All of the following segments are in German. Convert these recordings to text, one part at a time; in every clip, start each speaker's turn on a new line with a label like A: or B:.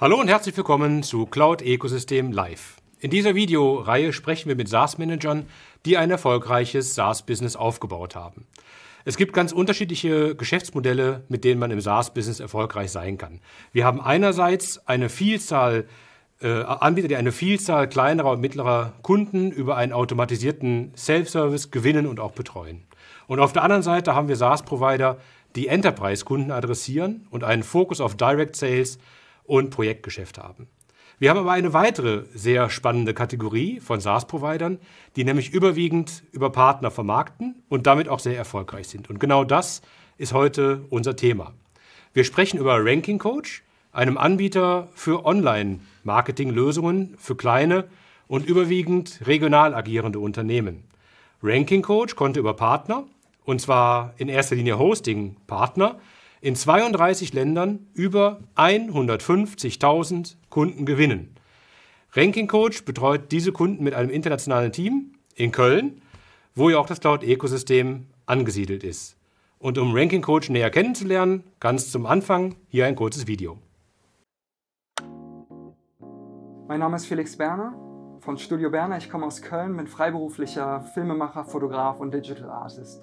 A: Hallo und herzlich willkommen zu Cloud Ecosystem Live. In dieser Videoreihe sprechen wir mit SaaS-Managern, die ein erfolgreiches SaaS-Business aufgebaut haben. Es gibt ganz unterschiedliche Geschäftsmodelle, mit denen man im SaaS-Business erfolgreich sein kann. Wir haben einerseits eine Vielzahl äh, Anbieter, die eine Vielzahl kleinerer und mittlerer Kunden über einen automatisierten Self-Service gewinnen und auch betreuen. Und auf der anderen Seite haben wir SaaS-Provider, die Enterprise-Kunden adressieren und einen Fokus auf Direct Sales und Projektgeschäft haben. Wir haben aber eine weitere sehr spannende Kategorie von SaaS-Providern, die nämlich überwiegend über Partner vermarkten und damit auch sehr erfolgreich sind. Und genau das ist heute unser Thema. Wir sprechen über Ranking Coach, einem Anbieter für Online-Marketing-Lösungen für kleine und überwiegend regional agierende Unternehmen. Ranking Coach konnte über Partner, und zwar in erster Linie Hosting-Partner, in 32 Ländern über 150.000 Kunden gewinnen. Ranking Coach betreut diese Kunden mit einem internationalen Team in Köln, wo ja auch das Cloud-Ökosystem angesiedelt ist. Und um Ranking Coach näher kennenzulernen, ganz zum Anfang hier ein kurzes Video.
B: Mein Name ist Felix Berner von Studio Berner. Ich komme aus Köln, bin freiberuflicher Filmemacher, Fotograf und Digital Artist.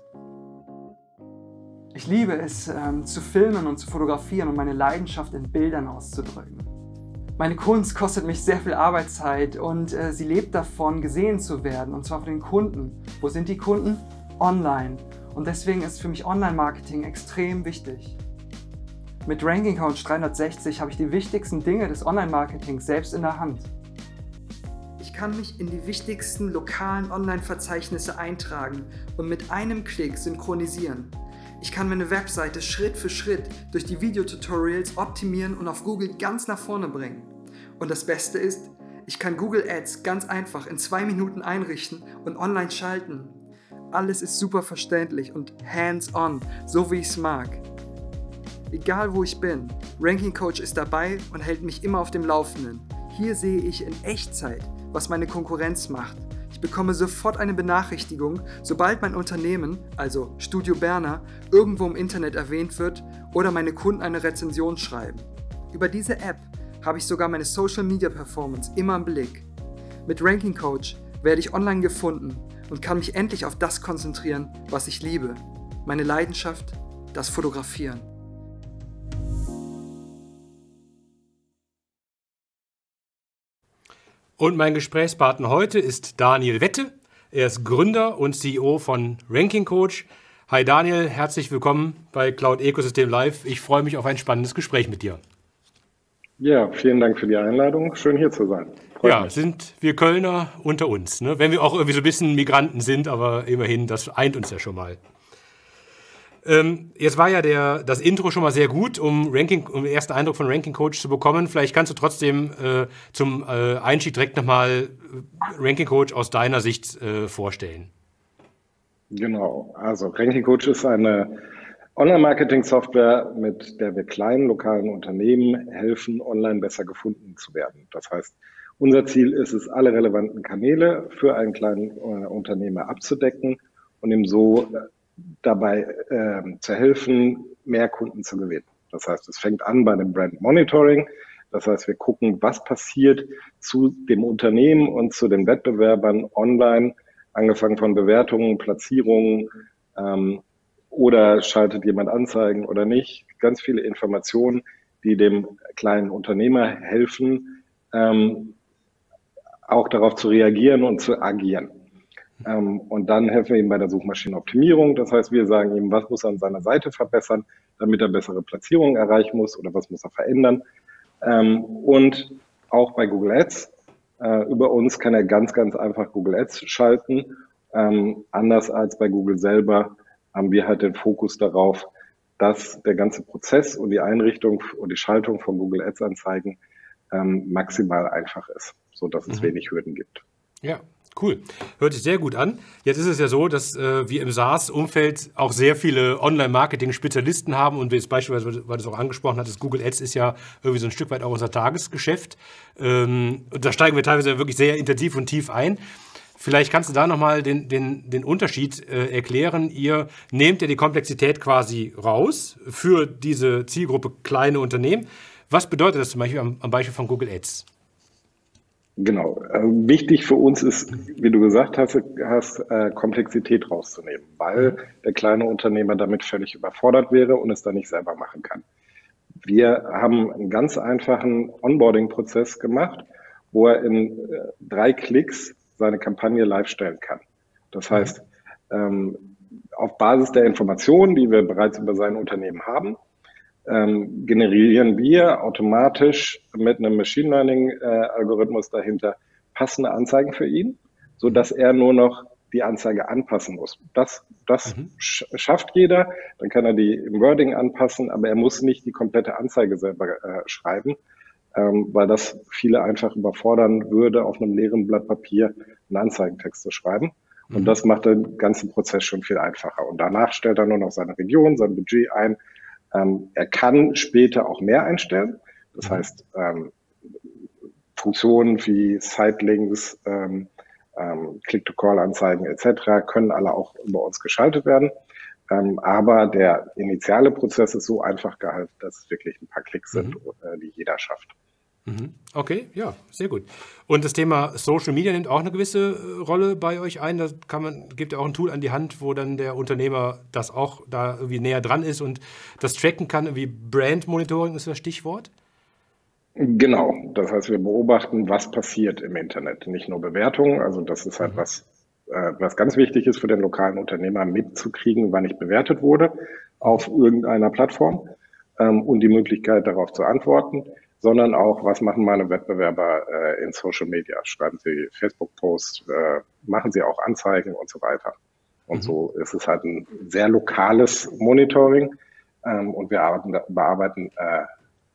B: Ich liebe es, ähm, zu filmen und zu fotografieren und meine Leidenschaft in Bildern auszudrücken. Meine Kunst kostet mich sehr viel Arbeitszeit und äh, sie lebt davon, gesehen zu werden, und zwar von den Kunden. Wo sind die Kunden? Online. Und deswegen ist für mich Online-Marketing extrem wichtig. Mit Ranking Coach 360 habe ich die wichtigsten Dinge des Online-Marketings selbst in der Hand. Ich kann mich in die wichtigsten lokalen Online-Verzeichnisse eintragen und mit einem Klick synchronisieren. Ich kann meine Webseite Schritt für Schritt durch die Videotutorials optimieren und auf Google ganz nach vorne bringen. Und das Beste ist, ich kann Google Ads ganz einfach in zwei Minuten einrichten und online schalten. Alles ist super verständlich und hands-on, so wie ich es mag. Egal wo ich bin, Ranking Coach ist dabei und hält mich immer auf dem Laufenden. Hier sehe ich in Echtzeit, was meine Konkurrenz macht ich bekomme sofort eine Benachrichtigung, sobald mein Unternehmen, also Studio Berner, irgendwo im Internet erwähnt wird oder meine Kunden eine Rezension schreiben. Über diese App habe ich sogar meine Social Media Performance immer im Blick. Mit Ranking Coach werde ich online gefunden und kann mich endlich auf das konzentrieren, was ich liebe. Meine Leidenschaft, das Fotografieren.
A: Und mein Gesprächspartner heute ist Daniel Wette. Er ist Gründer und CEO von Ranking Coach. Hi Daniel, herzlich willkommen bei Cloud Ecosystem Live. Ich freue mich auf ein spannendes Gespräch mit dir.
C: Ja, vielen Dank für die Einladung. Schön hier zu sein.
A: Freut ja, mich. sind wir Kölner unter uns. Ne? Wenn wir auch irgendwie so ein bisschen Migranten sind, aber immerhin, das eint uns ja schon mal. Ähm, jetzt war ja der, das Intro schon mal sehr gut, um, Ranking, um den ersten Eindruck von Ranking Coach zu bekommen. Vielleicht kannst du trotzdem äh, zum äh, Einstieg direkt nochmal äh, Ranking Coach aus deiner Sicht äh, vorstellen.
C: Genau, also Ranking Coach ist eine Online-Marketing-Software, mit der wir kleinen lokalen Unternehmen helfen, online besser gefunden zu werden. Das heißt, unser Ziel ist es, alle relevanten Kanäle für einen kleinen äh, Unternehmer abzudecken und ihm so dabei äh, zu helfen, mehr Kunden zu gewinnen. Das heißt, es fängt an bei dem Brand Monitoring. Das heißt, wir gucken, was passiert zu dem Unternehmen und zu den Wettbewerbern online, angefangen von Bewertungen, Platzierungen ähm, oder schaltet jemand Anzeigen oder nicht. Ganz viele Informationen, die dem kleinen Unternehmer helfen, ähm, auch darauf zu reagieren und zu agieren. Ähm, und dann helfen wir ihm bei der Suchmaschinenoptimierung. Das heißt, wir sagen ihm, was muss er an seiner Seite verbessern, damit er bessere Platzierungen erreichen muss oder was muss er verändern. Ähm, und auch bei Google Ads. Äh, über uns kann er ganz, ganz einfach Google Ads schalten. Ähm, anders als bei Google selber haben wir halt den Fokus darauf, dass der ganze Prozess und die Einrichtung und die Schaltung von Google Ads Anzeigen maximal einfach ist, so dass es mhm. wenig Hürden gibt.
A: Ja, Cool. Hört sich sehr gut an. Jetzt ist es ja so, dass äh, wir im SaaS-Umfeld auch sehr viele Online-Marketing-Spezialisten haben und es beispielsweise, weil du es auch angesprochen hattest, Google Ads ist ja irgendwie so ein Stück weit auch unser Tagesgeschäft. Ähm, und da steigen wir teilweise wirklich sehr intensiv und tief ein. Vielleicht kannst du da nochmal den, den, den Unterschied äh, erklären. Ihr nehmt ja die Komplexität quasi raus für diese Zielgruppe kleine Unternehmen. Was bedeutet das zum Beispiel am, am Beispiel von Google Ads?
C: Genau. Äh, wichtig für uns ist, wie du gesagt hast, hast äh, Komplexität rauszunehmen, weil der kleine Unternehmer damit völlig überfordert wäre und es dann nicht selber machen kann. Wir haben einen ganz einfachen Onboarding-Prozess gemacht, wo er in äh, drei Klicks seine Kampagne live stellen kann. Das heißt, ähm, auf Basis der Informationen, die wir bereits über sein Unternehmen haben, ähm, generieren wir automatisch mit einem Machine Learning äh, Algorithmus dahinter passende Anzeigen für ihn, so dass er nur noch die Anzeige anpassen muss. Das, das mhm. schafft jeder. Dann kann er die im Wording anpassen, aber er muss nicht die komplette Anzeige selber äh, schreiben, ähm, weil das viele einfach überfordern würde, auf einem leeren Blatt Papier einen Anzeigentext zu schreiben. Und mhm. das macht den ganzen Prozess schon viel einfacher. Und danach stellt er nur noch seine Region, sein Budget ein, ähm, er kann später auch mehr einstellen. Das mhm. heißt, ähm, Funktionen wie Sitelinks, ähm, ähm, Click-to-Call-Anzeigen etc. können alle auch über uns geschaltet werden. Ähm, aber der initiale Prozess ist so einfach gehalten, dass es wirklich ein paar Klicks sind, mhm. äh, die jeder schafft.
A: Mhm. Okay, ja, sehr gut. Und das Thema Social Media nimmt auch eine gewisse äh, Rolle bei euch ein. Da kann man, gibt ja auch ein Tool an die Hand, wo dann der Unternehmer das auch da irgendwie näher dran ist und das tracken kann. Wie Brand Monitoring ist das Stichwort?
C: Genau, das heißt, wir beobachten, was passiert im Internet. Nicht nur Bewertungen, also das ist halt mhm. was, äh, was ganz wichtig ist für den lokalen Unternehmer mitzukriegen, wann ich bewertet wurde auf irgendeiner Plattform ähm, und die Möglichkeit darauf zu antworten sondern auch, was machen meine Wettbewerber äh, in Social Media? Schreiben sie Facebook-Posts, äh, machen sie auch Anzeigen und so weiter. Und mhm. so ist es halt ein sehr lokales Monitoring ähm, und wir arbeiten, bearbeiten, äh,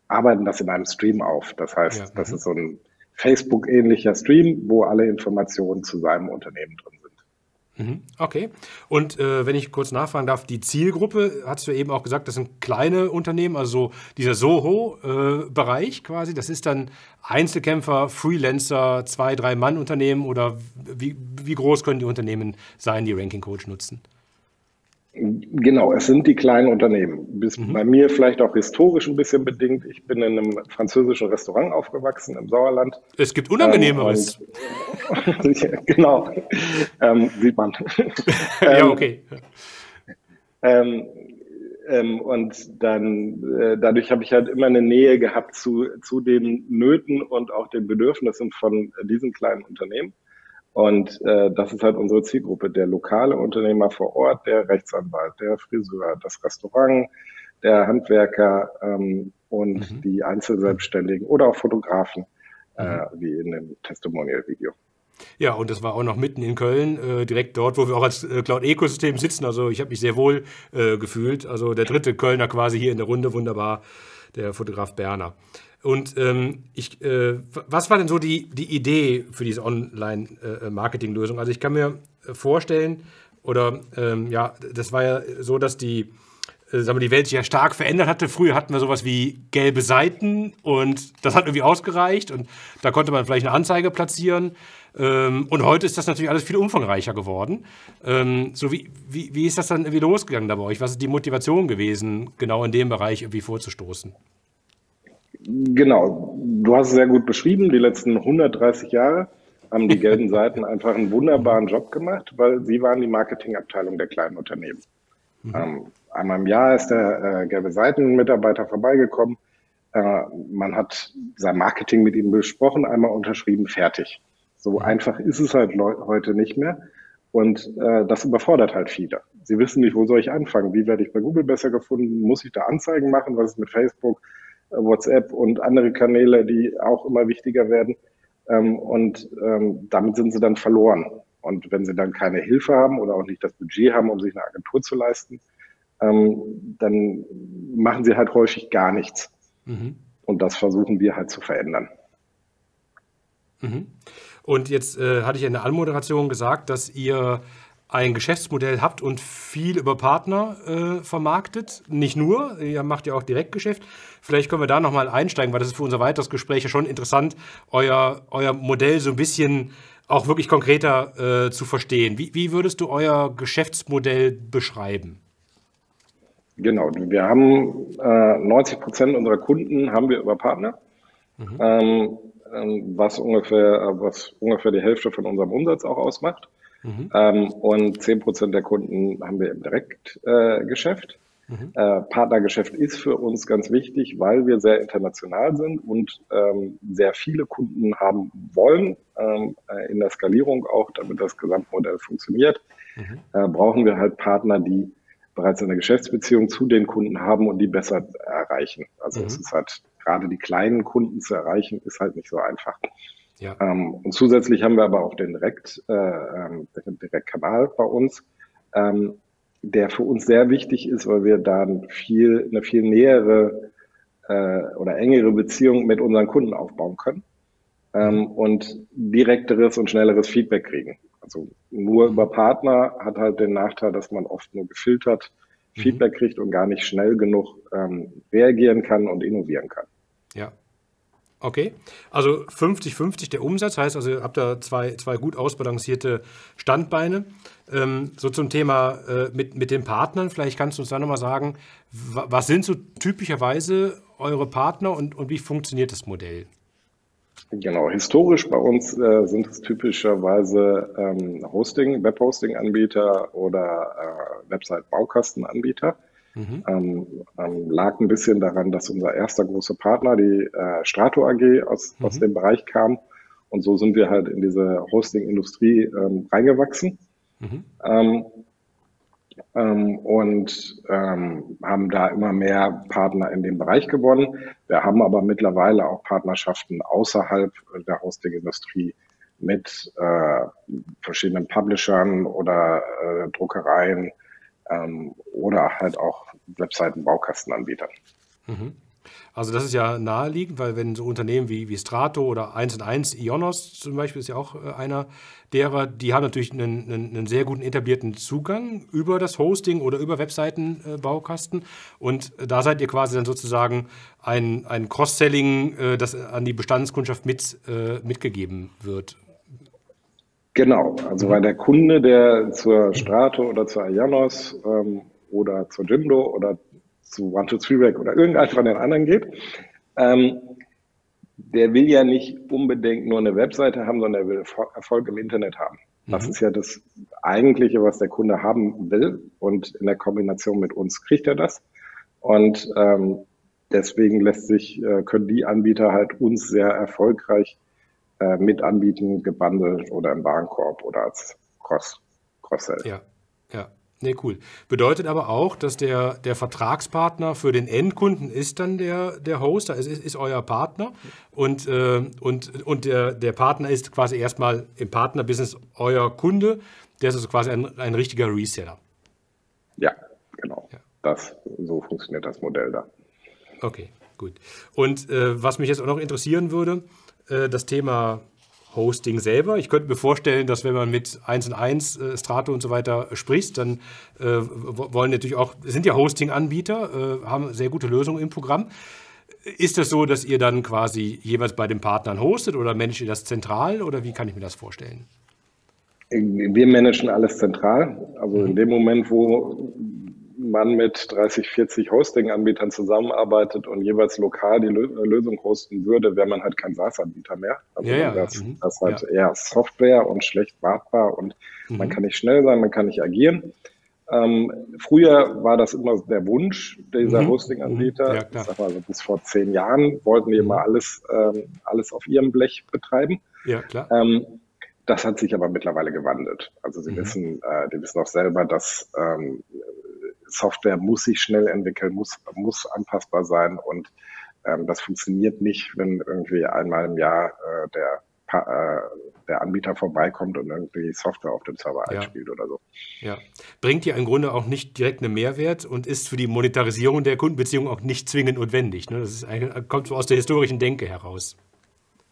C: arbeiten das in einem Stream auf. Das heißt, ja, das mhm. ist so ein Facebook-ähnlicher Stream, wo alle Informationen zu seinem Unternehmen drin sind.
A: Okay. Und äh, wenn ich kurz nachfragen darf, die Zielgruppe, hast du eben auch gesagt, das sind kleine Unternehmen, also dieser Soho-Bereich äh, quasi, das ist dann Einzelkämpfer, Freelancer, zwei, drei Mann-Unternehmen oder wie, wie groß können die Unternehmen sein, die Ranking Coach nutzen?
C: Genau, es sind die kleinen Unternehmen. Bis mhm. Bei mir vielleicht auch historisch ein bisschen bedingt. Ich bin in einem französischen Restaurant aufgewachsen im Sauerland.
A: Es gibt Unangenehmeres.
C: Ähm, genau, ähm, sieht man.
A: ja, ähm, okay.
C: Ähm, ähm, und dann äh, dadurch habe ich halt immer eine Nähe gehabt zu, zu den Nöten und auch den Bedürfnissen von diesen kleinen Unternehmen. Und äh, das ist halt unsere Zielgruppe, der lokale Unternehmer vor Ort, der Rechtsanwalt, der Friseur, das Restaurant, der Handwerker ähm, und mhm. die Einzelselbstständigen oder auch Fotografen, äh, mhm. äh, wie in dem Testimonial-Video.
A: Ja, und das war auch noch mitten in Köln, äh, direkt dort, wo wir auch als äh, Cloud-Ecosystem sitzen. Also ich habe mich sehr wohl äh, gefühlt. Also der dritte Kölner quasi hier in der Runde, wunderbar, der Fotograf Berner. Und ähm, ich, äh, was war denn so die, die Idee für diese Online-Marketing-Lösung? also ich kann mir vorstellen, oder ähm, ja, das war ja so, dass die, äh, sagen wir, die Welt sich ja stark verändert hatte. Früher hatten wir sowas wie gelbe Seiten und das hat irgendwie ausgereicht und da konnte man vielleicht eine Anzeige platzieren. Ähm, und heute ist das natürlich alles viel umfangreicher geworden. Ähm, so wie, wie, wie ist das dann irgendwie losgegangen da bei euch? Was ist die Motivation gewesen, genau in dem Bereich irgendwie vorzustoßen?
C: Genau, du hast es sehr gut beschrieben. Die letzten 130 Jahre haben die gelben Seiten einfach einen wunderbaren Job gemacht, weil sie waren die Marketingabteilung der kleinen Unternehmen. Mhm. Ähm, einmal im Jahr ist der äh, gelbe Seiten-Mitarbeiter vorbeigekommen. Äh, man hat sein Marketing mit ihm besprochen, einmal unterschrieben, fertig. So mhm. einfach ist es halt heute nicht mehr. Und äh, das überfordert halt viele. Sie wissen nicht, wo soll ich anfangen? Wie werde ich bei Google besser gefunden? Muss ich da Anzeigen machen? Was ist mit Facebook? WhatsApp und andere Kanäle, die auch immer wichtiger werden. Ähm, und ähm, damit sind sie dann verloren. Und wenn sie dann keine Hilfe haben oder auch nicht das Budget haben, um sich eine Agentur zu leisten, ähm, dann machen sie halt häufig gar nichts. Mhm. Und das versuchen wir halt zu verändern.
A: Mhm. Und jetzt äh, hatte ich in der Anmoderation gesagt, dass ihr ein Geschäftsmodell habt und viel über Partner äh, vermarktet. Nicht nur, ihr macht ja auch Direktgeschäft. Vielleicht können wir da nochmal einsteigen, weil das ist für unser weiteres Gespräch ja schon interessant, euer, euer Modell so ein bisschen auch wirklich konkreter äh, zu verstehen. Wie, wie würdest du euer Geschäftsmodell beschreiben?
C: Genau, wir haben äh, 90 Prozent unserer Kunden haben wir über Partner, mhm. ähm, ähm was, ungefähr, was ungefähr die Hälfte von unserem Umsatz auch ausmacht. Mhm. Ähm, und 10 Prozent der Kunden haben wir im Direktgeschäft. Äh, mhm. äh, Partnergeschäft ist für uns ganz wichtig, weil wir sehr international sind und ähm, sehr viele Kunden haben wollen ähm, äh, in der Skalierung auch, damit das Gesamtmodell funktioniert. Mhm. Äh, brauchen wir halt Partner, die bereits eine Geschäftsbeziehung zu den Kunden haben und die besser erreichen. Also mhm. es ist halt gerade die kleinen Kunden zu erreichen, ist halt nicht so einfach. Ja. Ähm, und zusätzlich haben wir aber auch den Direkt, äh, ähm, den Direktkanal bei uns, ähm, der für uns sehr wichtig ist, weil wir da viel, eine viel nähere äh, oder engere Beziehung mit unseren Kunden aufbauen können ähm, mhm. und direkteres und schnelleres Feedback kriegen. Also nur über Partner hat halt den Nachteil, dass man oft nur gefiltert mhm. Feedback kriegt und gar nicht schnell genug ähm, reagieren kann und innovieren kann.
A: Okay, also 50-50 der Umsatz, heißt also, ihr habt da zwei, zwei gut ausbalancierte Standbeine. Ähm, so zum Thema äh, mit, mit den Partnern, vielleicht kannst du uns da nochmal sagen, was sind so typischerweise eure Partner und, und wie funktioniert das Modell?
C: Genau, historisch bei uns äh, sind es typischerweise ähm, Hosting, Webhosting-Anbieter oder äh, Website-Baukastenanbieter. Mhm. Ähm, ähm, lag ein bisschen daran, dass unser erster großer Partner, die äh, Strato AG, aus, mhm. aus dem Bereich kam. Und so sind wir halt in diese Hosting-Industrie ähm, reingewachsen. Mhm. Ähm, ähm, und ähm, haben da immer mehr Partner in dem Bereich gewonnen. Wir haben aber mittlerweile auch Partnerschaften außerhalb der Hosting-Industrie mit äh, verschiedenen Publishern oder äh, Druckereien ähm, oder halt auch Webseiten-Baukastenanbietern.
A: Mhm. Also das ist ja naheliegend, weil wenn so Unternehmen wie, wie Strato oder 1 und 1, Ionos zum Beispiel ist ja auch äh, einer derer, die haben natürlich einen, einen, einen, sehr guten etablierten Zugang über das Hosting oder über Webseitenbaukasten. und da seid ihr quasi dann sozusagen ein, ein Cross-Selling, äh, das an die Bestandskundschaft mit, äh, mitgegeben wird.
C: Genau, also weil der Kunde, der zur Strato oder zur Ionos ähm, oder zur Jimdo oder zu One, Two, Three Rack oder irgendeinem von den anderen geht, ähm, der will ja nicht unbedingt nur eine Webseite haben, sondern er will Erfolg im Internet haben. Das mhm. ist ja das Eigentliche, was der Kunde haben will. Und in der Kombination mit uns kriegt er das. Und ähm, deswegen lässt sich, äh, können die Anbieter halt uns sehr erfolgreich äh, mit anbieten, gebundelt oder im Warenkorb oder als Cross, Cross-Sell.
A: Ja, ja. Nee, cool. Bedeutet aber auch, dass der, der Vertragspartner für den Endkunden ist dann der, der Host, ist, ist, ist euer Partner und, äh, und, und der, der Partner ist quasi erstmal im Partnerbusiness euer Kunde, der ist also quasi ein, ein richtiger Reseller.
C: Ja, genau. Ja. Das, so funktioniert das Modell da.
A: Okay, gut. Und äh, was mich jetzt auch noch interessieren würde, äh, das Thema Hosting selber. Ich könnte mir vorstellen, dass wenn man mit 1 und 1, äh, Strato und so weiter spricht, dann äh, wollen natürlich auch, sind ja Hosting-Anbieter, äh, haben sehr gute Lösungen im Programm. Ist das so, dass ihr dann quasi jeweils bei den Partnern hostet oder managt ihr das zentral oder wie kann ich mir das vorstellen?
C: Wir managen alles zentral. Also mhm. in dem Moment, wo man mit 30, 40 Hosting-Anbietern zusammenarbeitet und jeweils lokal die Lösung hosten würde, wäre man halt kein SaaS-Anbieter mehr. Also ja, das, mhm. das halt ja. eher Software und schlecht wartbar und mhm. man kann nicht schnell sein, man kann nicht agieren. Ähm, früher war das immer der Wunsch dieser mhm. Hosting-Anbieter. Ja, ich sag mal, also bis vor zehn Jahren wollten die immer mhm. alles, ähm, alles auf ihrem Blech betreiben.
A: Ja, klar.
C: Ähm, das hat sich aber mittlerweile gewandelt. Also sie mhm. wissen, äh, die wissen auch selber, dass ähm, Software muss sich schnell entwickeln, muss, muss anpassbar sein und ähm, das funktioniert nicht, wenn irgendwie einmal im Jahr äh, der, äh, der Anbieter vorbeikommt und irgendwie Software auf dem Server ja. einspielt oder so.
A: Ja. Bringt ja im Grunde auch nicht direkt einen Mehrwert und ist für die Monetarisierung der Kundenbeziehung auch nicht zwingend notwendig. Ne? Das ist kommt so aus der historischen Denke heraus.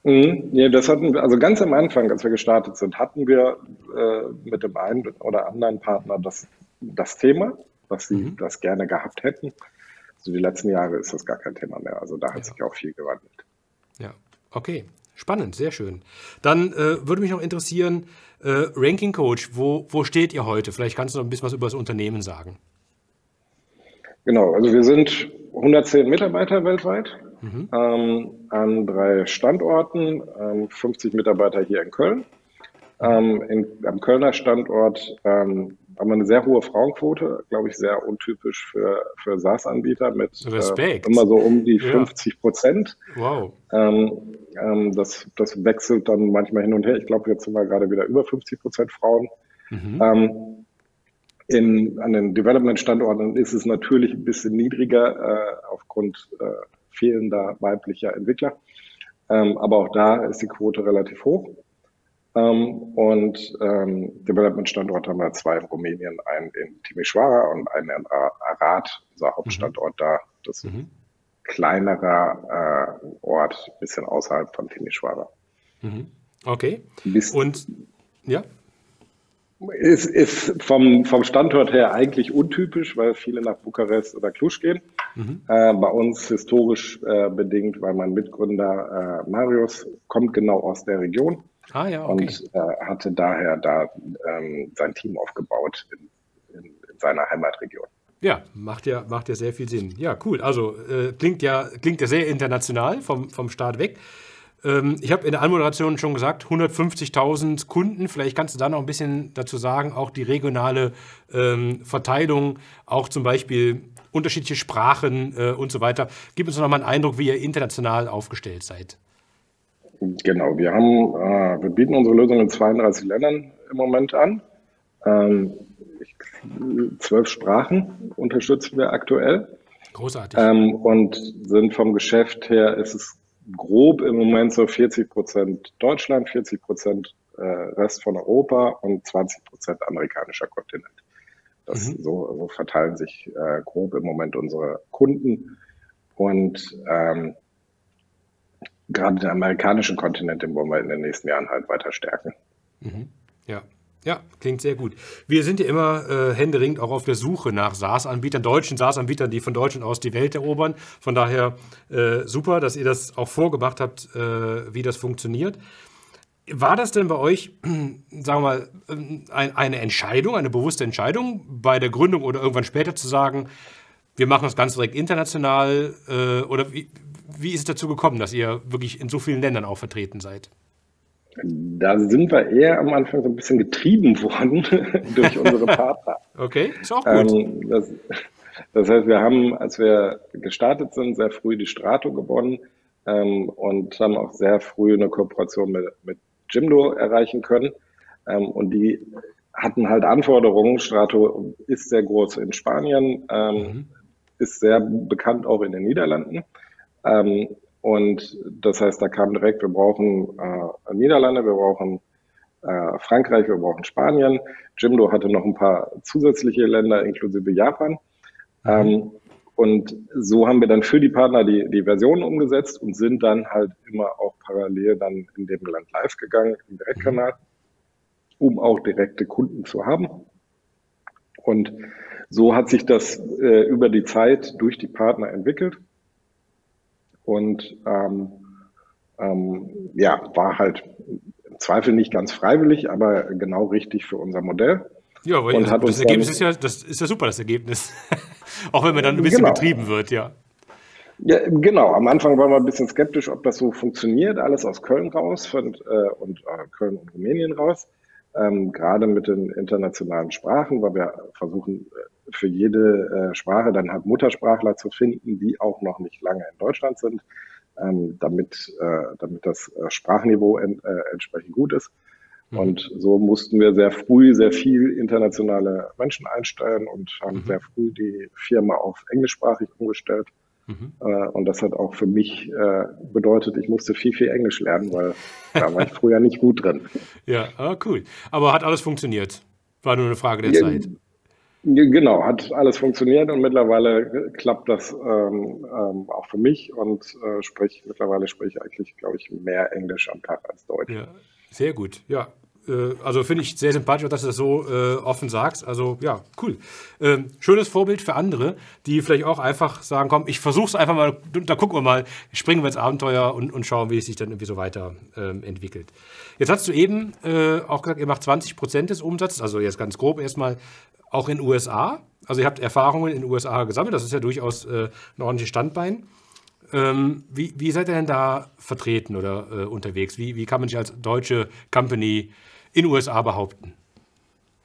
C: Mhm. Ja, das hatten wir, also ganz am Anfang, als wir gestartet sind, hatten wir äh, mit dem einen oder anderen Partner das, das Thema dass sie mhm. das gerne gehabt hätten. Also die letzten Jahre ist das gar kein Thema mehr. Also da hat ja. sich auch viel gewandelt.
A: Ja, okay. Spannend, sehr schön. Dann äh, würde mich noch interessieren, äh, Ranking Coach, wo, wo steht ihr heute? Vielleicht kannst du noch ein bisschen was über das Unternehmen sagen.
C: Genau, also wir sind 110 Mitarbeiter weltweit mhm. ähm, an drei Standorten, ähm, 50 Mitarbeiter hier in Köln. Ähm, in, am Kölner Standort ähm, haben wir eine sehr hohe Frauenquote, glaube ich, sehr untypisch für, für SaaS-Anbieter mit
A: äh,
C: immer so um die ja. 50 Prozent.
A: Wow.
C: Ähm, ähm, das, das wechselt dann manchmal hin und her. Ich glaube, jetzt sind wir gerade wieder über 50 Prozent Frauen. Mhm. Ähm, in, an den Development-Standorten ist es natürlich ein bisschen niedriger äh, aufgrund äh, fehlender weiblicher Entwickler. Ähm, aber auch da ist die Quote relativ hoch. Ähm, und ähm, Development-Standort haben wir zwei in Rumänien, einen in Timișoara und einen in Arad, unser Hauptstandort mhm. da. Das ist ein mhm. kleinerer äh, Ort, ein bisschen außerhalb von Timișoara.
A: Mhm. Okay. Bis, und ja?
C: Ist, ist vom, vom Standort her eigentlich untypisch, weil viele nach Bukarest oder Cluj gehen. Mhm. Äh, bei uns historisch äh, bedingt, weil mein Mitgründer äh, Marius kommt genau aus der Region.
A: Ah, ja, okay.
C: Und äh, hatte daher da ähm, sein Team aufgebaut in, in, in, seiner Heimatregion.
A: Ja, macht ja, macht ja sehr viel Sinn. Ja, cool. Also äh, klingt, ja, klingt ja sehr international vom, vom Start weg. Ähm, ich habe in der Anmoderation schon gesagt, 150.000 Kunden. Vielleicht kannst du da noch ein bisschen dazu sagen, auch die regionale ähm, Verteilung, auch zum Beispiel unterschiedliche Sprachen äh, und so weiter. Gib uns noch mal einen Eindruck, wie ihr international aufgestellt seid.
C: Genau, wir haben, äh, wir bieten unsere Lösung in 32 Ländern im Moment an. Ähm, zwölf Sprachen unterstützen wir aktuell.
A: Großartig.
C: Ähm, und sind vom Geschäft her, ist es grob im Moment so 40 Prozent Deutschland, 40 Prozent äh, Rest von Europa und 20 Prozent amerikanischer Kontinent. Das, mhm. so, so verteilen sich äh, grob im Moment unsere Kunden. Und ähm, gerade den amerikanischen Kontinent, den wollen wir in den nächsten Jahren halt weiter stärken.
A: Mhm. Ja. Ja, klingt sehr gut. Wir sind ja immer äh, händeringend auch auf der Suche nach SaaS-Anbietern, deutschen SaaS-Anbietern, die von Deutschland aus die Welt erobern. Von daher äh, super, dass ihr das auch vorgemacht habt, äh, wie das funktioniert. War das denn bei euch, sagen wir mal, ein, eine Entscheidung, eine bewusste Entscheidung bei der Gründung oder irgendwann später zu sagen, wir machen das ganz direkt international? Äh, oder wie, wie ist es dazu gekommen, dass ihr wirklich in so vielen Ländern auch vertreten seid?
C: Da sind wir eher am Anfang so ein bisschen getrieben worden durch unsere Partner.
A: okay, ist auch gut.
C: Ähm, das, das, heißt, wir haben, als wir gestartet sind, sehr früh die Strato gewonnen ähm, und haben auch sehr früh eine Kooperation mit, mit Jimdo erreichen können. Ähm, und die hatten halt Anforderungen. Strato ist sehr groß in Spanien, ähm, mhm. ist sehr bekannt auch in den Niederlanden. Ähm, und das heißt, da kam direkt, wir brauchen äh, Niederlande, wir brauchen äh, Frankreich, wir brauchen Spanien. Jimdo hatte noch ein paar zusätzliche Länder, inklusive Japan. Mhm. Ähm, und so haben wir dann für die Partner die, die Versionen umgesetzt und sind dann halt immer auch parallel dann in dem Land live gegangen, im Direktkanal, um auch direkte Kunden zu haben. Und so hat sich das äh, über die Zeit durch die Partner entwickelt. Und ähm, ähm, ja, war halt im Zweifel nicht ganz freiwillig, aber genau richtig für unser Modell.
A: Ja, aber und das, das Ergebnis ist ja, das ist ja super, das Ergebnis. Auch wenn man dann ein bisschen genau. getrieben wird, ja.
C: Ja, genau. Am Anfang waren wir ein bisschen skeptisch, ob das so funktioniert. Alles aus Köln raus und, äh, und äh, Köln und Rumänien raus. Ähm, gerade mit den internationalen Sprachen, weil wir versuchen, äh, für jede äh, Sprache dann halt Muttersprachler zu finden, die auch noch nicht lange in Deutschland sind, ähm, damit, äh, damit das äh, Sprachniveau en, äh, entsprechend gut ist. Mhm. Und so mussten wir sehr früh sehr viel internationale Menschen einstellen und haben mhm. sehr früh die Firma auf englischsprachig umgestellt. Mhm. Äh, und das hat auch für mich äh, bedeutet, ich musste viel, viel Englisch lernen, weil da war ich früher nicht gut drin.
A: Ja, ah, cool. Aber hat alles funktioniert? War nur eine Frage der ja, Zeit.
C: Genau, hat alles funktioniert und mittlerweile klappt das ähm, ähm, auch für mich und äh, sprich, mittlerweile spreche ich eigentlich, glaube ich, mehr Englisch am Tag als Deutsch.
A: Ja, sehr gut. Ja, also finde ich sehr sympathisch, dass du das so äh, offen sagst. Also ja, cool. Ähm, schönes Vorbild für andere, die vielleicht auch einfach sagen, komm, ich versuche es einfach mal, da gucken wir mal, springen wir ins Abenteuer und, und schauen, wie es sich dann irgendwie so weiter ähm, entwickelt. Jetzt hast du eben äh, auch gesagt, ihr macht 20 Prozent des Umsatzes, also jetzt ganz grob erstmal auch in USA? Also ihr habt Erfahrungen in USA gesammelt, das ist ja durchaus äh, ein ordentliches Standbein. Ähm, wie, wie, seid ihr denn da vertreten oder äh, unterwegs? Wie, wie, kann man sich als deutsche Company in USA behaupten?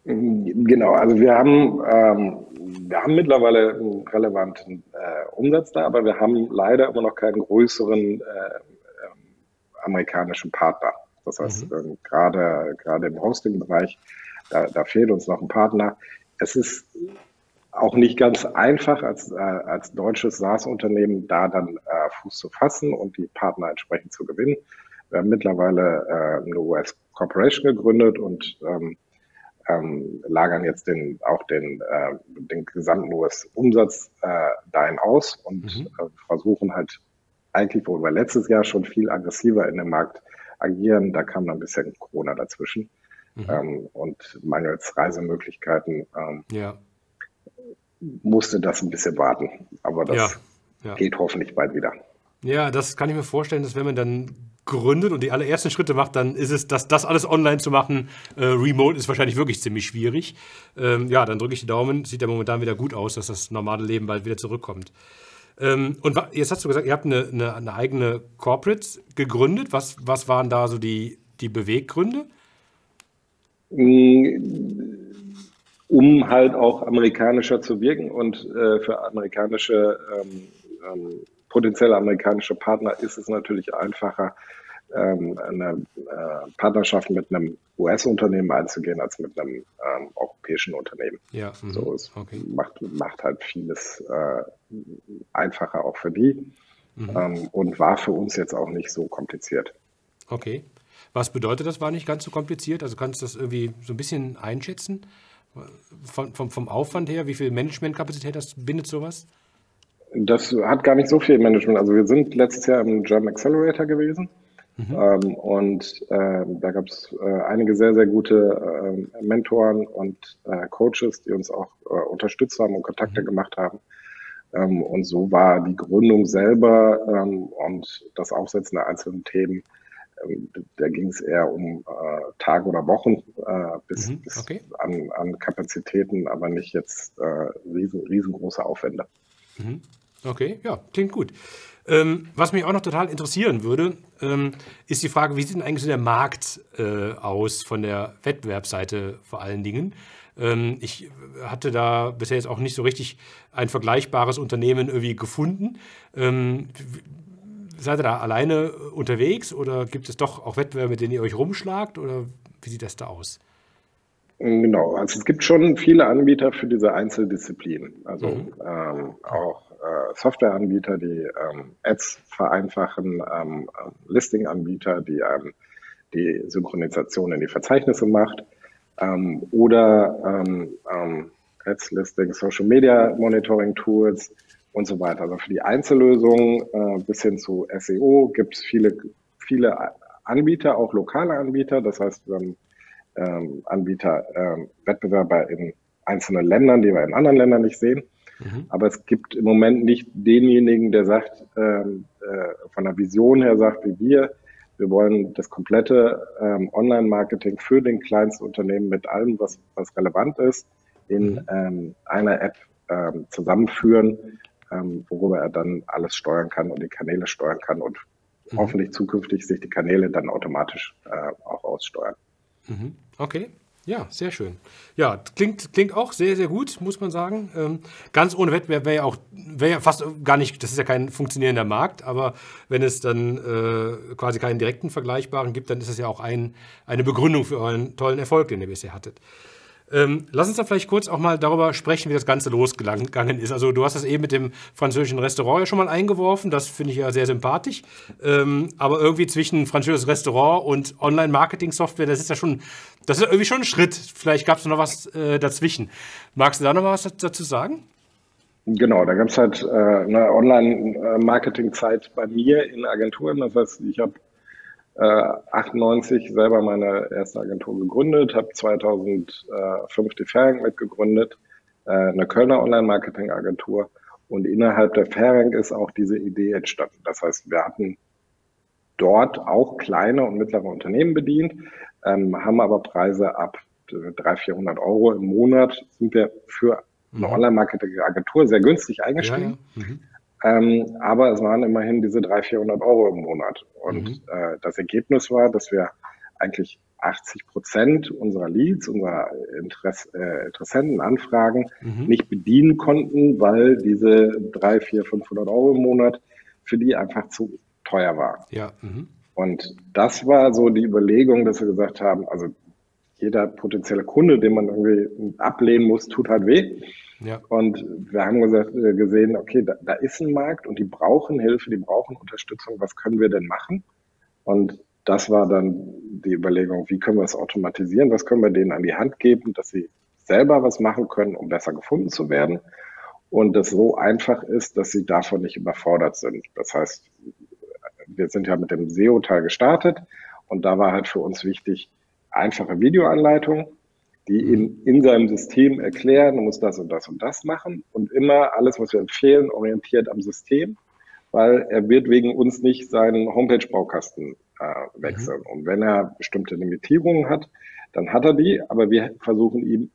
C: Genau, also wir haben, ähm, wir haben mittlerweile einen relevanten äh, Umsatz da, aber wir haben leider immer noch keinen größeren äh, ähm, amerikanischen Partner. Das heißt, mhm. Ähm, gerade, gerade im Hosting-Bereich, da, da fehlt uns noch ein Partner. Es ist auch nicht ganz einfach als, äh, als deutsches SaaS-Unternehmen da dann äh, Fuß zu fassen und die Partner entsprechend zu gewinnen. Wir haben mittlerweile äh, eine US Corporation gegründet und ähm, ähm, lagern jetzt den, auch den, äh, den gesamten US-Umsatz äh, dahin aus und mhm. äh, versuchen halt eigentlich, wo wir letztes Jahr schon viel aggressiver in dem Markt agieren, da kam dann ein bisschen Corona dazwischen mhm. ähm, und mangels Reisemöglichkeiten. Ähm, ja musste das ein bisschen warten. Aber das ja, ja. geht hoffentlich bald wieder.
A: Ja, das kann ich mir vorstellen, dass wenn man dann gründet und die allerersten Schritte macht, dann ist es, dass das alles online zu machen, äh, remote ist wahrscheinlich wirklich ziemlich schwierig. Ähm, ja, dann drücke ich die Daumen. Sieht ja momentan wieder gut aus, dass das normale Leben bald wieder zurückkommt. Ähm, und jetzt hast du gesagt, ihr habt eine, eine, eine eigene Corporate gegründet. Was, was waren da so die, die Beweggründe?
C: Mm, um halt auch amerikanischer zu wirken und äh, für amerikanische, ähm, ähm, potenzielle amerikanische Partner ist es natürlich einfacher, ähm, eine äh, Partnerschaft mit einem US-Unternehmen einzugehen als mit einem ähm, europäischen Unternehmen. Ja, mh. so es okay. macht, macht halt vieles äh, einfacher auch für die mhm. Ähm, und war für uns jetzt auch nicht so kompliziert.
A: Okay. Was bedeutet das, war nicht ganz so kompliziert? Also kannst du das irgendwie so ein bisschen einschätzen? Von, vom, vom Aufwand her, wie viel Managementkapazität das bindet sowas?
C: Das hat gar nicht so viel Management. Also wir sind letztes Jahr im German Accelerator gewesen. Mhm. Ähm, und äh, da gab es äh, einige sehr, sehr gute äh, Mentoren und äh, Coaches, die uns auch äh, unterstützt haben und Kontakte mhm. gemacht haben. Ähm, und so war die Gründung selber ähm, und das Aufsetzen der einzelnen Themen ähm, da ging es eher um äh, Tage oder Wochen bis, mhm, okay. bis an, an, Kapazitäten, aber nicht jetzt riesen, riesengroße Aufwände.
A: Okay, ja, klingt gut. Ähm, was mich auch noch total interessieren würde, ähm, ist die Frage, wie sieht denn eigentlich so der Markt äh, aus von der Wettbewerbsseite vor allen Dingen? Ähm, ich hatte da bisher jetzt auch nicht so richtig ein vergleichbares Unternehmen irgendwie gefunden. Ähm, Seid ihr da alleine unterwegs oder gibt es doch auch Wettbewerbe, mit denen ihr euch rumschlagt oder wie sieht das da aus?
C: Genau, also es gibt schon viele Anbieter für diese Einzeldisziplinen. Also mhm. ähm, auch äh, Softwareanbieter, die ähm, Ads vereinfachen, ähm, Listing-Anbieter, die ähm, die Synchronisation in die Verzeichnisse macht ähm, oder ähm, ähm, Ads, Listing, Social Media Monitoring Tools und so weiter. Also für die Einzellösung äh, bis hin zu SEO gibt es viele, viele Anbieter, auch lokale Anbieter. Das heißt, wir haben ähm, Anbieter, Wettbewerber in einzelnen Ländern, die wir in anderen Ländern nicht sehen. Mhm. Aber es gibt im Moment nicht denjenigen, der sagt, ähm, äh, von der Vision her sagt, wie wir, wir wollen das komplette ähm, Online-Marketing für den Kleinstunternehmen mit allem, was, was relevant ist, in mhm. ähm, einer App ähm, zusammenführen, ähm, worüber er dann alles steuern kann und die Kanäle steuern kann und mhm. hoffentlich zukünftig sich die Kanäle dann automatisch äh, auch aussteuern.
A: Mhm. Okay. Ja, sehr schön. Ja, klingt, klingt auch sehr, sehr gut, muss man sagen. Ähm, ganz ohne Wettbewerb wäre ja auch, wäre ja fast gar nicht, das ist ja kein funktionierender Markt, aber wenn es dann äh, quasi keinen direkten Vergleichbaren gibt, dann ist es ja auch ein, eine Begründung für euren tollen Erfolg, den ihr bisher hattet. Ähm, lass uns da vielleicht kurz auch mal darüber sprechen, wie das Ganze losgegangen ist. Also du hast das eben mit dem französischen Restaurant ja schon mal eingeworfen, das finde ich ja sehr sympathisch. Ähm, aber irgendwie zwischen französisches Restaurant und Online-Marketing-Software, das ist ja schon, das ist irgendwie schon ein Schritt. Vielleicht gab es noch was äh, dazwischen. Magst du da noch was dazu sagen?
C: Genau, da gab es halt äh, eine Online-Marketing-Zeit bei mir in Agenturen. Das heißt, ich habe äh, 98 selber meine erste Agentur gegründet, habe 2005 die Fering mitgegründet, äh, eine Kölner Online-Marketing-Agentur. Und innerhalb der Fering ist auch diese Idee entstanden. Das heißt, wir hatten dort auch kleine und mittlere Unternehmen bedient, ähm, haben aber Preise ab 300, 400 Euro im Monat sind wir für eine mhm. Online-Marketing-Agentur sehr günstig eingestiegen. Ja, ja. Mhm. Ähm, aber es waren immerhin diese 300, 400 Euro im Monat. Und mhm. äh, das Ergebnis war, dass wir eigentlich 80 Prozent unserer Leads, unserer Interess äh, Interessentenanfragen mhm. nicht bedienen konnten, weil diese 3, 4, 500 Euro im Monat für die einfach zu teuer war.
A: Ja. Mhm.
C: Und das war so die Überlegung, dass wir gesagt haben, also jeder potenzielle Kunde, den man irgendwie ablehnen muss, tut halt weh. Ja. Und wir haben gesagt, äh, gesehen, okay, da, da ist ein Markt und die brauchen Hilfe, die brauchen Unterstützung. Was können wir denn machen? Und das war dann die Überlegung, wie können wir es automatisieren? Was können wir denen an die Hand geben, dass sie selber was machen können, um besser gefunden zu werden? Und das so einfach ist, dass sie davon nicht überfordert sind. Das heißt, wir sind ja mit dem SEO-Teil gestartet und da war halt für uns wichtig, einfache Videoanleitung, die in, in seinem System erklären, du musst das und das und das machen und immer alles, was wir empfehlen, orientiert am System, weil er wird wegen uns nicht seinen Homepage-Baukasten äh, wechseln. Mhm. Und wenn er bestimmte Limitierungen hat, dann hat er die, aber wir versuchen ihm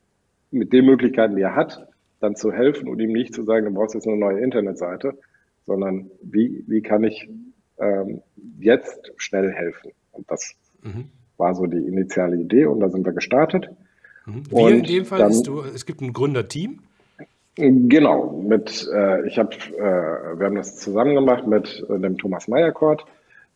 C: mit den Möglichkeiten, die er hat, dann zu helfen und ihm nicht zu sagen, du brauchst jetzt eine neue Internetseite, sondern wie, wie kann ich ähm, jetzt schnell helfen? Und das mhm. war so die initiale Idee und da sind wir gestartet.
A: Mhm. Wir in dem Fall dann, ist du, es gibt ein Gründerteam.
C: Genau, mit äh, ich habe, äh, wir haben das zusammen gemacht mit äh, dem Thomas Meyerkort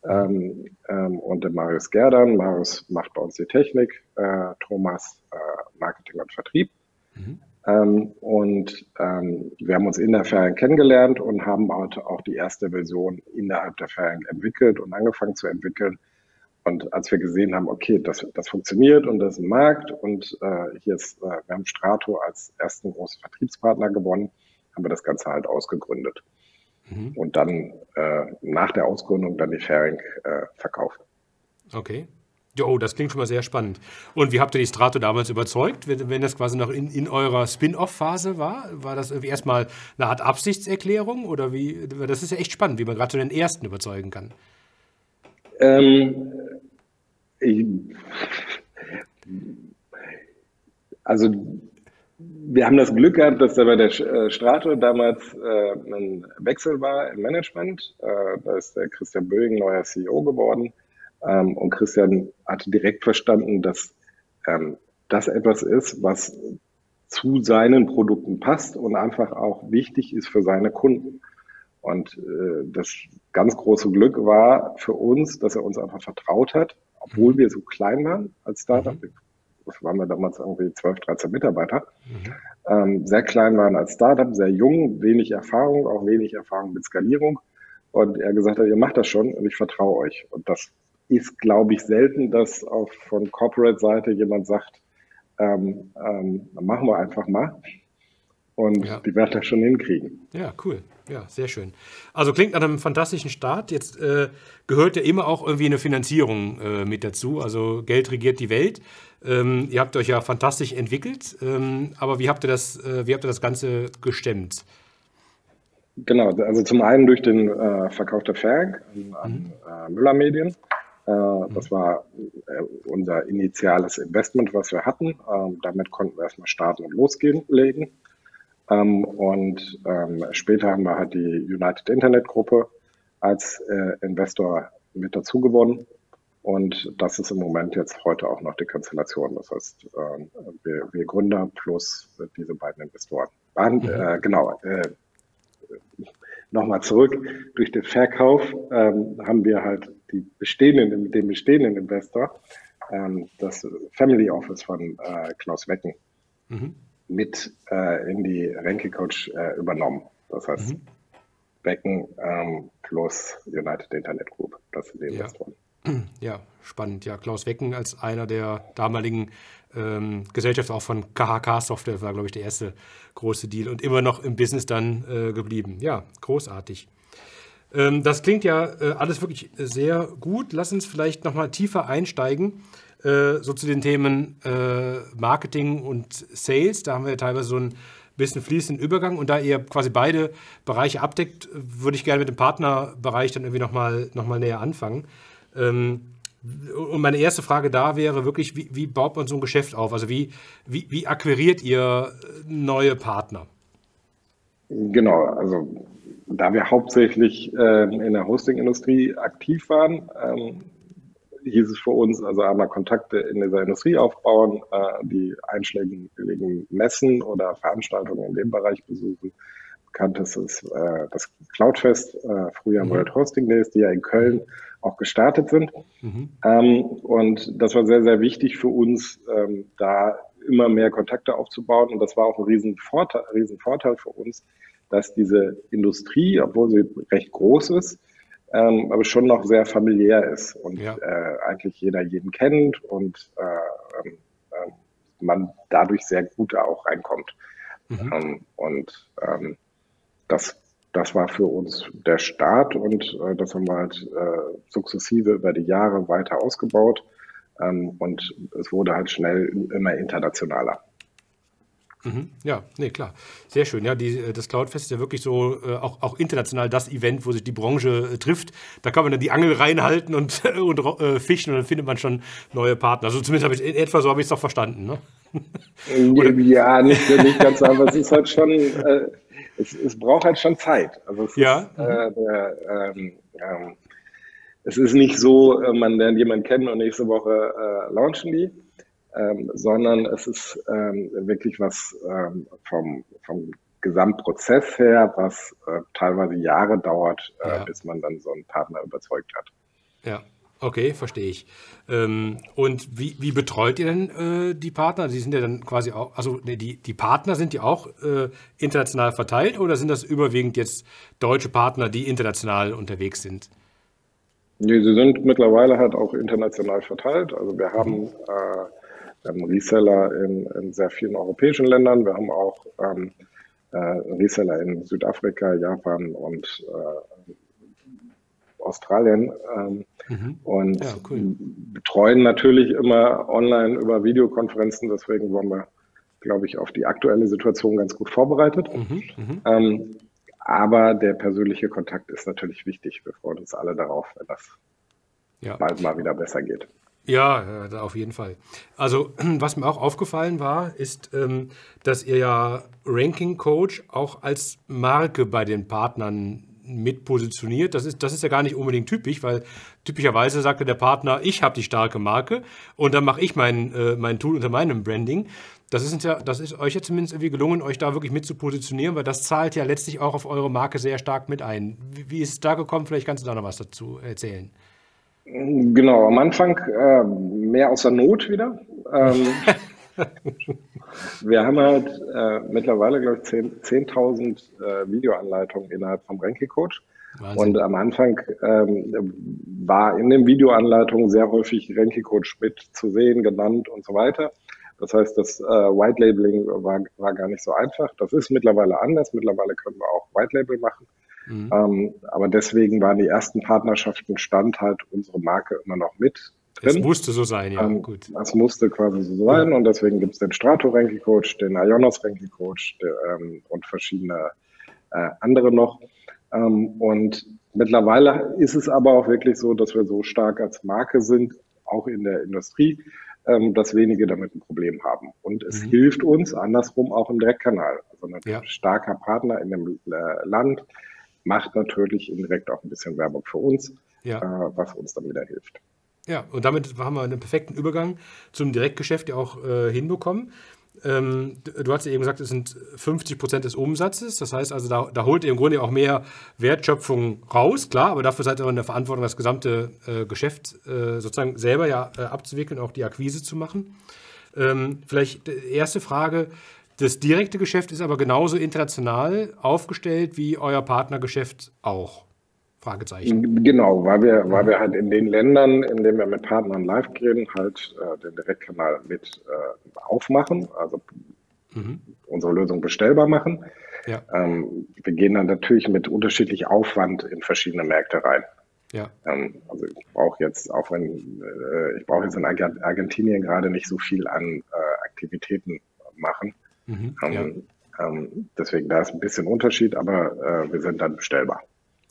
C: ähm, ähm, und dem Marius Gerdan. Marius macht bei uns die Technik, äh, Thomas äh, Marketing und Vertrieb. Mhm. Ähm, und ähm, wir haben uns in der Ferien kennengelernt und haben heute auch die erste Version innerhalb der Ferien entwickelt und angefangen zu entwickeln. Und als wir gesehen haben, okay, das, das funktioniert und das ist ein Markt und äh, hier ist, äh, wir haben Strato als ersten großen Vertriebspartner gewonnen, haben wir das Ganze halt ausgegründet. Mhm. Und dann äh, nach der Ausgründung dann die Fairing äh, verkauft.
A: Okay. Oh, das klingt schon mal sehr spannend. Und wie habt ihr die Strato damals überzeugt, wenn, wenn das quasi noch in, in eurer Spin-off-Phase war? War das irgendwie erstmal eine Art Absichtserklärung oder wie? Das ist ja echt spannend, wie man gerade so den ersten überzeugen kann.
C: Ähm, ich, also wir haben das Glück gehabt, dass da bei der äh, Strato damals äh, ein Wechsel war im Management. Äh, da ist der Christian Böing neuer CEO geworden. Ähm, und Christian hatte direkt verstanden, dass ähm, das etwas ist, was zu seinen Produkten passt und einfach auch wichtig ist für seine Kunden. Und äh, das ganz große Glück war für uns, dass er uns einfach vertraut hat, obwohl wir so klein waren als Startup. Mhm. Das waren wir damals irgendwie 12, 13 Mitarbeiter. Mhm. Ähm, sehr klein waren als Startup, sehr jung, wenig Erfahrung, auch wenig Erfahrung mit Skalierung. Und er gesagt hat, ihr macht das schon und ich vertraue euch. Und das ist, glaube ich, selten, dass auch von Corporate-Seite jemand sagt, ähm, ähm, machen wir einfach mal. Und ja. die werden das schon hinkriegen.
A: Ja, cool. Ja, sehr schön. Also klingt nach einem fantastischen Start. Jetzt äh, gehört ja immer auch irgendwie eine Finanzierung äh, mit dazu. Also Geld regiert die Welt. Ähm, ihr habt euch ja fantastisch entwickelt. Ähm, aber wie habt ihr das, äh, wie habt ihr das Ganze gestemmt?
C: Genau, also zum einen durch den äh, Verkauf der Ferg an, mhm. Äh, Müller Medien. Äh, mhm. Das war unser initiales Investment, was wir hatten. Ähm, damit konnten wir erstmal starten und losgehen, legen. Ähm, und ähm, später haben wir halt die United Internet Gruppe als äh, Investor mit dazu gewonnen. Und das ist im Moment jetzt heute auch noch die Konstellation. Das heißt, ähm, wir, wir Gründer plus diese beiden Investoren. Und, mhm. äh, genau, äh, nochmal zurück. Durch den Verkauf ähm, haben wir halt die bestehenden, den bestehenden Investor, ähm, das Family Office von äh, Klaus Wecken, mhm mit äh, in die Renke-Coach äh, übernommen. Das heißt, mhm. Becken ähm, plus United Internet Group, das sind die Investoren.
A: Ja. ja, spannend. Ja, Klaus Wecken als einer der damaligen ähm, Gesellschafter auch von KHK Software war, glaube ich, der erste große Deal und immer noch im Business dann äh, geblieben. Ja, großartig. Ähm, das klingt ja äh, alles wirklich sehr gut. Lass uns vielleicht nochmal tiefer einsteigen äh, so zu den Themen äh, Marketing und Sales. Da haben wir teilweise so ein bisschen fließenden Übergang. Und da ihr quasi beide Bereiche abdeckt, würde ich gerne mit dem Partnerbereich dann irgendwie nochmal noch mal näher anfangen. Ähm, Und meine erste Frage da wäre wirklich, wie, wie baut man so ein Geschäft auf? Also wie, wie, wie akquiriert ihr neue Partner?
C: Genau, also da wir hauptsächlich äh, in der Hosting-Industrie aktiv waren, ähm, hieß es für uns, also einmal Kontakte in dieser Industrie aufbauen, äh, die einschlägigen Messen oder Veranstaltungen in dem Bereich besuchen. Bekanntes ist äh, das Cloudfest, äh, früher mhm. World Hosting Days, die ja in Köln auch gestartet sind. Mhm. Ähm, und das war sehr, sehr wichtig für uns, ähm, da immer mehr Kontakte aufzubauen. Und das war auch ein Riesenvorteil, Riesenvorteil für uns, dass diese Industrie, obwohl sie recht groß ist, ähm, aber schon noch sehr familiär ist und ja. äh, eigentlich jeder jeden kennt und äh, äh, man dadurch sehr gut auch reinkommt. Mhm. Ähm, und ähm, das, das war für uns der Start und äh, das haben wir halt äh, sukzessive über die Jahre weiter ausgebaut ähm, und es wurde halt schnell immer internationaler.
A: Mhm. Ja, nee, klar. Sehr schön. Ja, die, das Cloudfest ist ja wirklich so äh, auch, auch international das Event, wo sich die Branche äh, trifft. Da kann man dann die Angel reinhalten und, und äh, fischen und dann findet man schon neue Partner. Also zumindest habe ich in etwa so habe ich es doch verstanden. Ne?
C: ja, nicht, nicht ganz, aber es ist halt schon, äh, es, es braucht halt schon Zeit. Also es
A: ja.
C: Ist, äh, der, ähm, ähm, es ist nicht so, äh, man lernt jemanden kennen und nächste Woche launchen die ähm, sondern es ist ähm, wirklich was ähm, vom, vom Gesamtprozess her, was äh, teilweise Jahre dauert, äh, ja. bis man dann so einen Partner überzeugt hat.
A: Ja, okay, verstehe ich. Ähm, und wie, wie betreut ihr denn äh, die Partner? Die sind ja dann quasi auch, also nee, die, die Partner sind die auch äh, international verteilt oder sind das überwiegend jetzt deutsche Partner, die international unterwegs sind?
C: Nee, sie sind mittlerweile halt auch international verteilt. Also wir haben mhm. Äh, ähm, Reseller in, in, sehr vielen europäischen Ländern. Wir haben auch ähm, äh, Reseller in Südafrika, Japan und äh, Australien ähm, mhm. und ja, cool. betreuen natürlich immer online über Videokonferenzen. Deswegen waren wir, glaube ich, auf die aktuelle Situation ganz gut vorbereitet. Mhm. Mhm. Ähm, aber der persönliche Kontakt ist natürlich wichtig. Wir freuen uns alle darauf, wenn das ja. bald mal wieder besser geht.
A: Ja, auf jeden Fall. Also, was mir auch aufgefallen war, ist, ähm, dass ihr ja Ranking Coach auch als Marke bei den Partnern mit positioniert. Das ist, das ist ja gar nicht unbedingt typisch, weil typischerweise sagte der Partner, ich habe die starke Marke und dann mache ich mein, äh, mein Tool unter meinem Branding. Das ist, ja, das ist euch ja zumindest irgendwie gelungen, euch da wirklich mit zu positionieren, weil das zahlt ja letztlich auch auf eure Marke sehr stark mit ein. Wie, wie ist es da gekommen? Vielleicht kannst du da noch was dazu erzählen.
C: Genau, am Anfang äh, mehr aus der Not wieder. Ähm, wir haben halt äh, mittlerweile, glaube ich, 10.000 10 äh, Videoanleitungen innerhalb vom Ranking Coach. Und am Anfang ähm, war in den Videoanleitungen sehr häufig Ranking Coach mit zu sehen, genannt und so weiter. Das heißt, das äh, White Labeling war, war gar nicht so einfach. Das ist mittlerweile anders. Mittlerweile können wir auch White Label machen. Mhm. Ähm, aber deswegen waren die ersten Partnerschaften, stand halt unsere Marke immer noch mit
A: drin. Es musste so sein, ja, ähm,
C: gut. Es musste quasi so sein ja. und deswegen gibt es den Strato Ranking Coach, den Ionos Ranking Coach der, ähm, und verschiedene äh, andere noch. Ähm, und mittlerweile ist es aber auch wirklich so, dass wir so stark als Marke sind, auch in der Industrie, ähm, dass wenige damit ein Problem haben. Und es mhm. hilft uns andersrum auch im Direktkanal. Also ein ja. starker Partner in dem äh, Land macht natürlich indirekt auch ein bisschen Werbung für uns, ja. äh, was uns dann wieder hilft.
A: Ja, und damit haben wir einen perfekten Übergang zum Direktgeschäft ja auch äh, hinbekommen. Ähm, du hast ja eben gesagt, es sind 50 Prozent des Umsatzes. Das heißt also, da, da, holt ihr im Grunde auch mehr Wertschöpfung raus, klar, aber dafür seid ihr in der Verantwortung, das gesamte äh, Geschäft äh, sozusagen selber ja äh, abzuwickeln, auch die Akquise zu machen. Ähm, vielleicht erste Frage: das direkte Geschäft ist aber genauso international aufgestellt wie euer Partnergeschäft auch. Fragezeichen.
C: Genau, weil wir, weil wir halt in den Ländern, in denen wir mit Partnern live gehen, halt äh, den Direktkanal mit äh, aufmachen, also mhm. unsere Lösung bestellbar machen. Ja. Ähm, wir gehen dann natürlich mit unterschiedlichem Aufwand in verschiedene Märkte rein. Ja. Ähm, also ich brauche jetzt, auch wenn äh, ich brauche jetzt in Argentinien gerade nicht so viel an äh, Aktivitäten machen. Mhm, ähm, ja. ähm, deswegen da ist ein bisschen Unterschied, aber äh, wir sind dann bestellbar.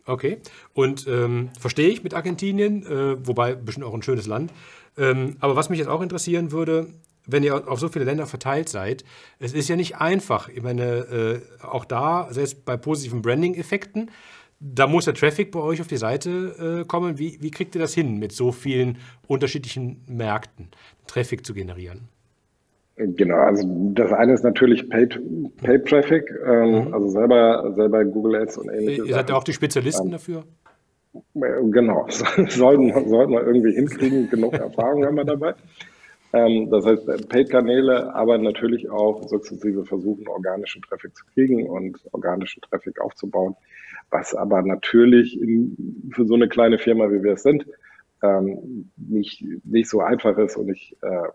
A: Okay. Und ähm, verstehe ich mit Argentinien, äh, wobei bestimmt auch ein schönes Land. Ähm, aber was mich jetzt auch interessieren würde, wenn ihr auf so viele Länder verteilt seid, es ist ja nicht einfach. Ich meine, äh, auch da, selbst bei positiven Branding-Effekten, da muss der Traffic bei euch auf die Seite äh, kommen. Wie, wie kriegt ihr das hin, mit so vielen unterschiedlichen Märkten Traffic zu generieren?
C: Genau, also das eine ist natürlich Paid, Paid Traffic, ähm, mhm. also selber, selber Google Ads und ähnliches.
A: Ihr seid ja auch die Spezialisten ähm, dafür?
C: Genau, sollten, sollten wir irgendwie hinkriegen, genug Erfahrung haben wir dabei. Ähm, das heißt, Paid-Kanäle, aber natürlich auch sukzessive versuchen, organischen Traffic zu kriegen und organischen Traffic aufzubauen, was aber natürlich in, für so eine kleine Firma, wie wir es sind, ähm, nicht, nicht so einfach ist und, nicht, äh,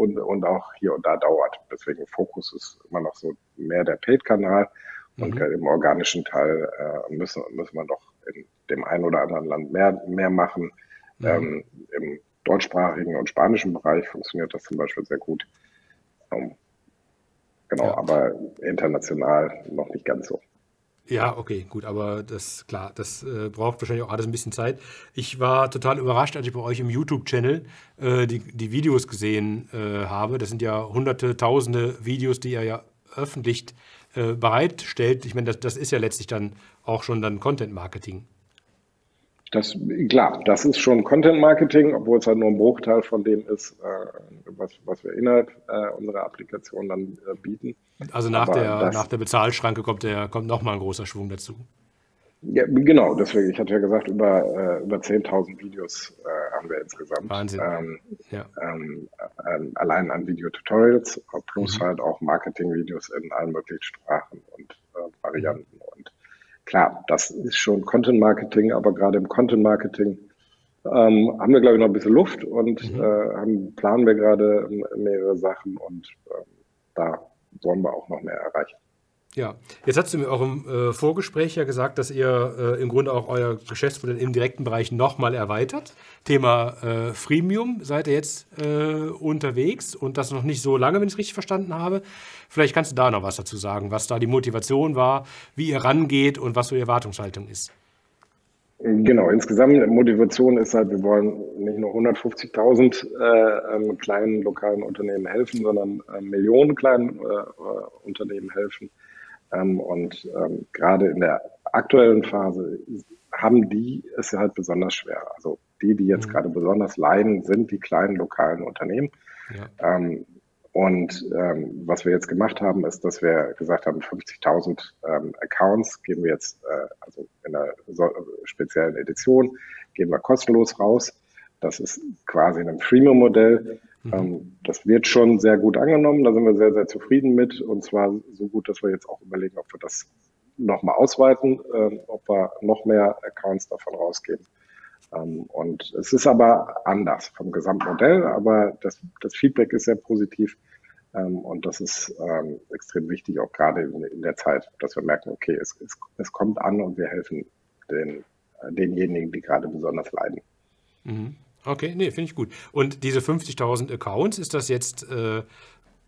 C: und, und auch hier und da dauert. Deswegen Fokus ist immer noch so mehr der Paid-Kanal mhm. und im organischen Teil äh, müssen, müssen wir doch in dem einen oder anderen Land mehr, mehr machen. Mhm. Ähm, Im deutschsprachigen und spanischen Bereich funktioniert das zum Beispiel sehr gut. Um, genau, ja. aber international noch nicht ganz so.
A: Ja, okay, gut, aber das klar, das äh, braucht wahrscheinlich auch alles ein bisschen Zeit. Ich war total überrascht, als ich bei euch im YouTube-Channel äh, die, die Videos gesehen äh, habe. Das sind ja hunderte, tausende Videos, die ihr ja öffentlich äh, bereitstellt. Ich meine, das, das ist ja letztlich dann auch schon dann Content-Marketing.
C: Das, klar, das ist schon Content Marketing, obwohl es halt nur ein Bruchteil von dem ist, äh, was, was wir innerhalb äh, unserer Applikation dann äh, bieten.
A: Also nach der, das, nach der Bezahlschranke kommt, der, kommt nochmal ein großer Schwung dazu.
C: Ja, genau, deswegen, ich hatte ja gesagt, über, äh, über 10.000 Videos äh, haben wir insgesamt.
A: Wahnsinn. Ähm,
C: ja. ähm, äh, allein an Videotutorials, plus mhm. halt auch Marketing-Videos in allen möglichen Sprachen und Varianten. Klar, das ist schon Content Marketing, aber gerade im Content Marketing ähm, haben wir, glaube ich, noch ein bisschen Luft und mhm. äh, haben, planen wir gerade mehrere Sachen und äh, da wollen wir auch noch mehr erreichen.
A: Ja, jetzt hast du mir auch im äh, Vorgespräch ja gesagt, dass ihr äh, im Grunde auch euer Geschäftsmodell im direkten Bereich nochmal erweitert. Thema äh, Freemium seid ihr jetzt äh, unterwegs und das noch nicht so lange, wenn ich es richtig verstanden habe. Vielleicht kannst du da noch was dazu sagen, was da die Motivation war, wie ihr rangeht und was so die Erwartungshaltung ist.
C: Genau, insgesamt Motivation ist halt, wir wollen nicht nur 150.000 äh, ähm, kleinen lokalen Unternehmen helfen, sondern äh, Millionen kleinen Unternehmen helfen und ähm, gerade in der aktuellen Phase haben die es halt besonders schwer. Also die, die jetzt mhm. gerade besonders leiden, sind die kleinen lokalen Unternehmen. Ja. Ähm, und ähm, was wir jetzt gemacht haben, ist, dass wir gesagt haben, 50.000 ähm, Accounts geben wir jetzt, äh, also in einer so, speziellen Edition, geben wir kostenlos raus. Das ist quasi ein Freemium-Modell. Mhm. Ähm, das wird schon sehr gut angenommen, da sind wir sehr, sehr zufrieden mit. Und zwar so gut, dass wir jetzt auch überlegen, ob wir das nochmal ausweiten, äh, ob wir noch mehr Accounts davon rausgeben. Ähm, und es ist aber anders vom Gesamtmodell, aber das, das Feedback ist sehr positiv. Ähm, und das ist ähm, extrem wichtig, auch gerade in, in, der Zeit, dass wir merken, okay, es, es, es kommt an und wir helfen den, äh, denjenigen, die gerade besonders leiden.
A: Mhm. Okay, nee, finde ich gut. Und diese 50.000 Accounts, ist das jetzt äh,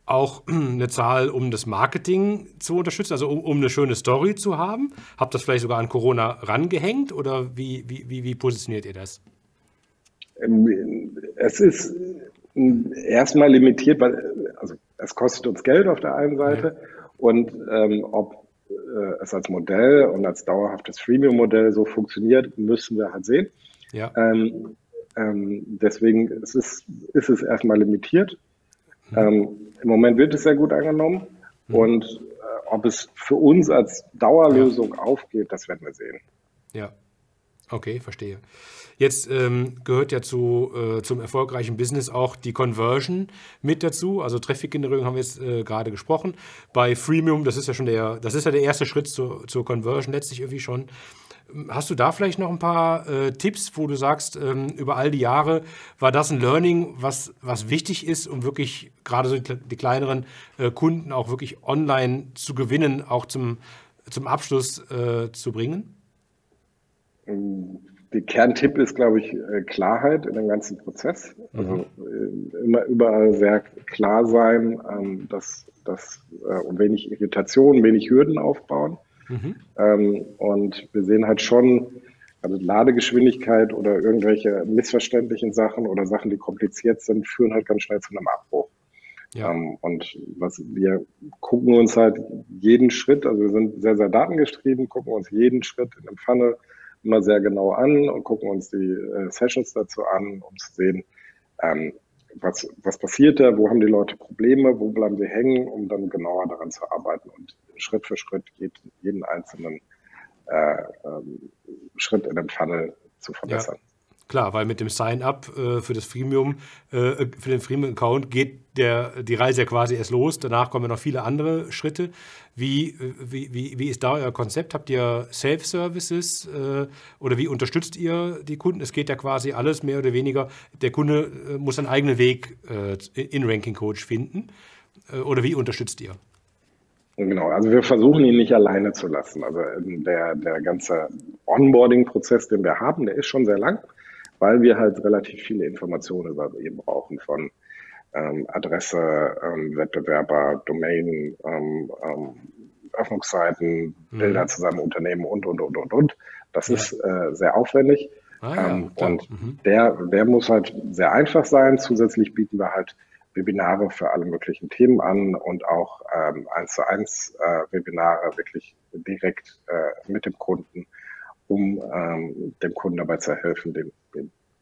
A: auch eine Zahl, um das Marketing zu unterstützen, also um, um, eine schöne Story zu haben? Habt ihr das vielleicht sogar an Corona rangehängt oder wie, wie, wie, wie positioniert ihr das?
C: Ähm, es ist äh, erstmal limitiert, weil also es kostet uns Geld auf der einen Seite ja. und ähm, ob äh, es als Modell und als dauerhaftes Freemium-Modell so funktioniert, müssen wir halt sehen. Ja. Ähm, ähm, deswegen ist es, ist es erstmal limitiert. Mhm. Ähm, Im Moment wird es sehr gut angenommen mhm. und äh, ob es für uns als Dauerlösung aufgeht, das werden wir sehen.
A: Ja, okay, verstehe. Jetzt ähm, gehört ja zu, äh, zum erfolgreichen Business auch die Conversion mit dazu. Also Traffic-Generierung haben wir jetzt äh, gerade gesprochen. Bei Freemium, das ist ja schon der, das ist ja der erste Schritt zur, zur Conversion letztlich irgendwie schon. Hast du da vielleicht noch ein paar äh, Tipps, wo du sagst, ähm, über all die Jahre war das ein Learning, was, was wichtig ist, um wirklich gerade so die, die kleineren äh, Kunden auch wirklich online zu gewinnen, auch zum, zum Abschluss äh, zu bringen?
C: Der Kerntipp ist, glaube ich, äh, Klarheit in dem ganzen Prozess. Also mhm. äh, immer überall sehr klar sein, ähm, dass, dass äh, und wenig Irritation, wenig Hürden aufbauen. Mhm. Ähm, und wir sehen halt schon, also Ladegeschwindigkeit oder irgendwelche missverständlichen Sachen oder Sachen, die kompliziert sind, führen halt ganz schnell zu einem Abbruch. Ja. Ähm, und was wir gucken uns halt jeden Schritt, also wir sind sehr, sehr datengetrieben, gucken uns jeden Schritt in dem Funnel immer sehr genau an und gucken uns die äh, Sessions dazu an, um zu sehen, ähm, was, was passiert da, wo haben die Leute Probleme, wo bleiben sie hängen, um dann genauer daran zu arbeiten und Schritt für Schritt jeden, jeden einzelnen äh, ähm, Schritt in dem Funnel zu verbessern. Ja.
A: Klar, weil mit dem Sign-up äh, für das Freemium, äh, für den Freemium-Account geht der, die Reise ja quasi erst los. Danach kommen noch viele andere Schritte. Wie, wie, wie, wie ist da euer Konzept? Habt ihr Self-Services äh, oder wie unterstützt ihr die Kunden? Es geht ja quasi alles mehr oder weniger. Der Kunde äh, muss einen eigenen Weg äh, in Ranking Coach finden. Äh, oder wie unterstützt ihr?
C: Genau, also wir versuchen ihn nicht alleine zu lassen. Also der, der ganze Onboarding-Prozess, den wir haben, der ist schon sehr lang weil wir halt relativ viele Informationen über ihn brauchen von ähm, Adresse, ähm, Wettbewerber, Domain, ähm, ähm Öffnungszeiten, mhm. Bilder zu seinem Unternehmen und, und, und, und, und. Das ja. ist äh, sehr aufwendig. Ah, ja, ähm, und mhm. der, der muss halt sehr einfach sein. Zusätzlich bieten wir halt Webinare für alle möglichen Themen an und auch ähm, eins zu eins äh, Webinare wirklich direkt äh, mit dem Kunden um dem Kunden dabei zu helfen, den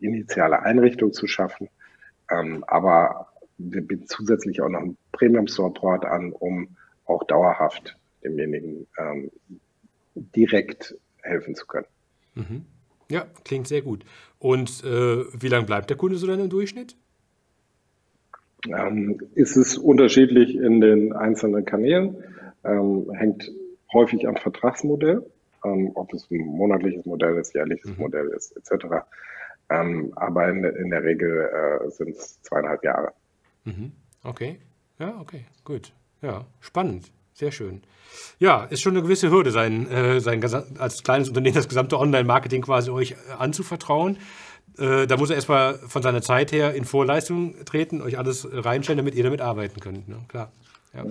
C: initiale Einrichtung zu schaffen. Ähm, aber wir bieten zusätzlich auch noch einen Premium-Support an, um auch dauerhaft demjenigen ähm, direkt helfen zu können.
A: Mhm. Ja, klingt sehr gut. Und äh, wie lange bleibt der Kunde so dann im Durchschnitt?
C: Ähm, ist es unterschiedlich in den einzelnen Kanälen, ähm, hängt häufig am Vertragsmodell ähm, ob es ein monatliches Modell ist, jährliches mhm. Modell ist, etc. Ähm, aber in, in, der Regel äh, sind es zweieinhalb Jahre.
A: Mhm. Okay. Ja, okay, gut. Ja, spannend. Sehr schön. Ja, ist schon eine gewisse Hürde, sein, äh, sein als kleines Unternehmen das gesamte Online-Marketing quasi euch äh, anzuvertrauen. Äh, da muss er erstmal von seiner Zeit her in Vorleistung treten, euch alles reinstellen, damit ihr damit arbeiten könnt. Ne? Klar. Ja.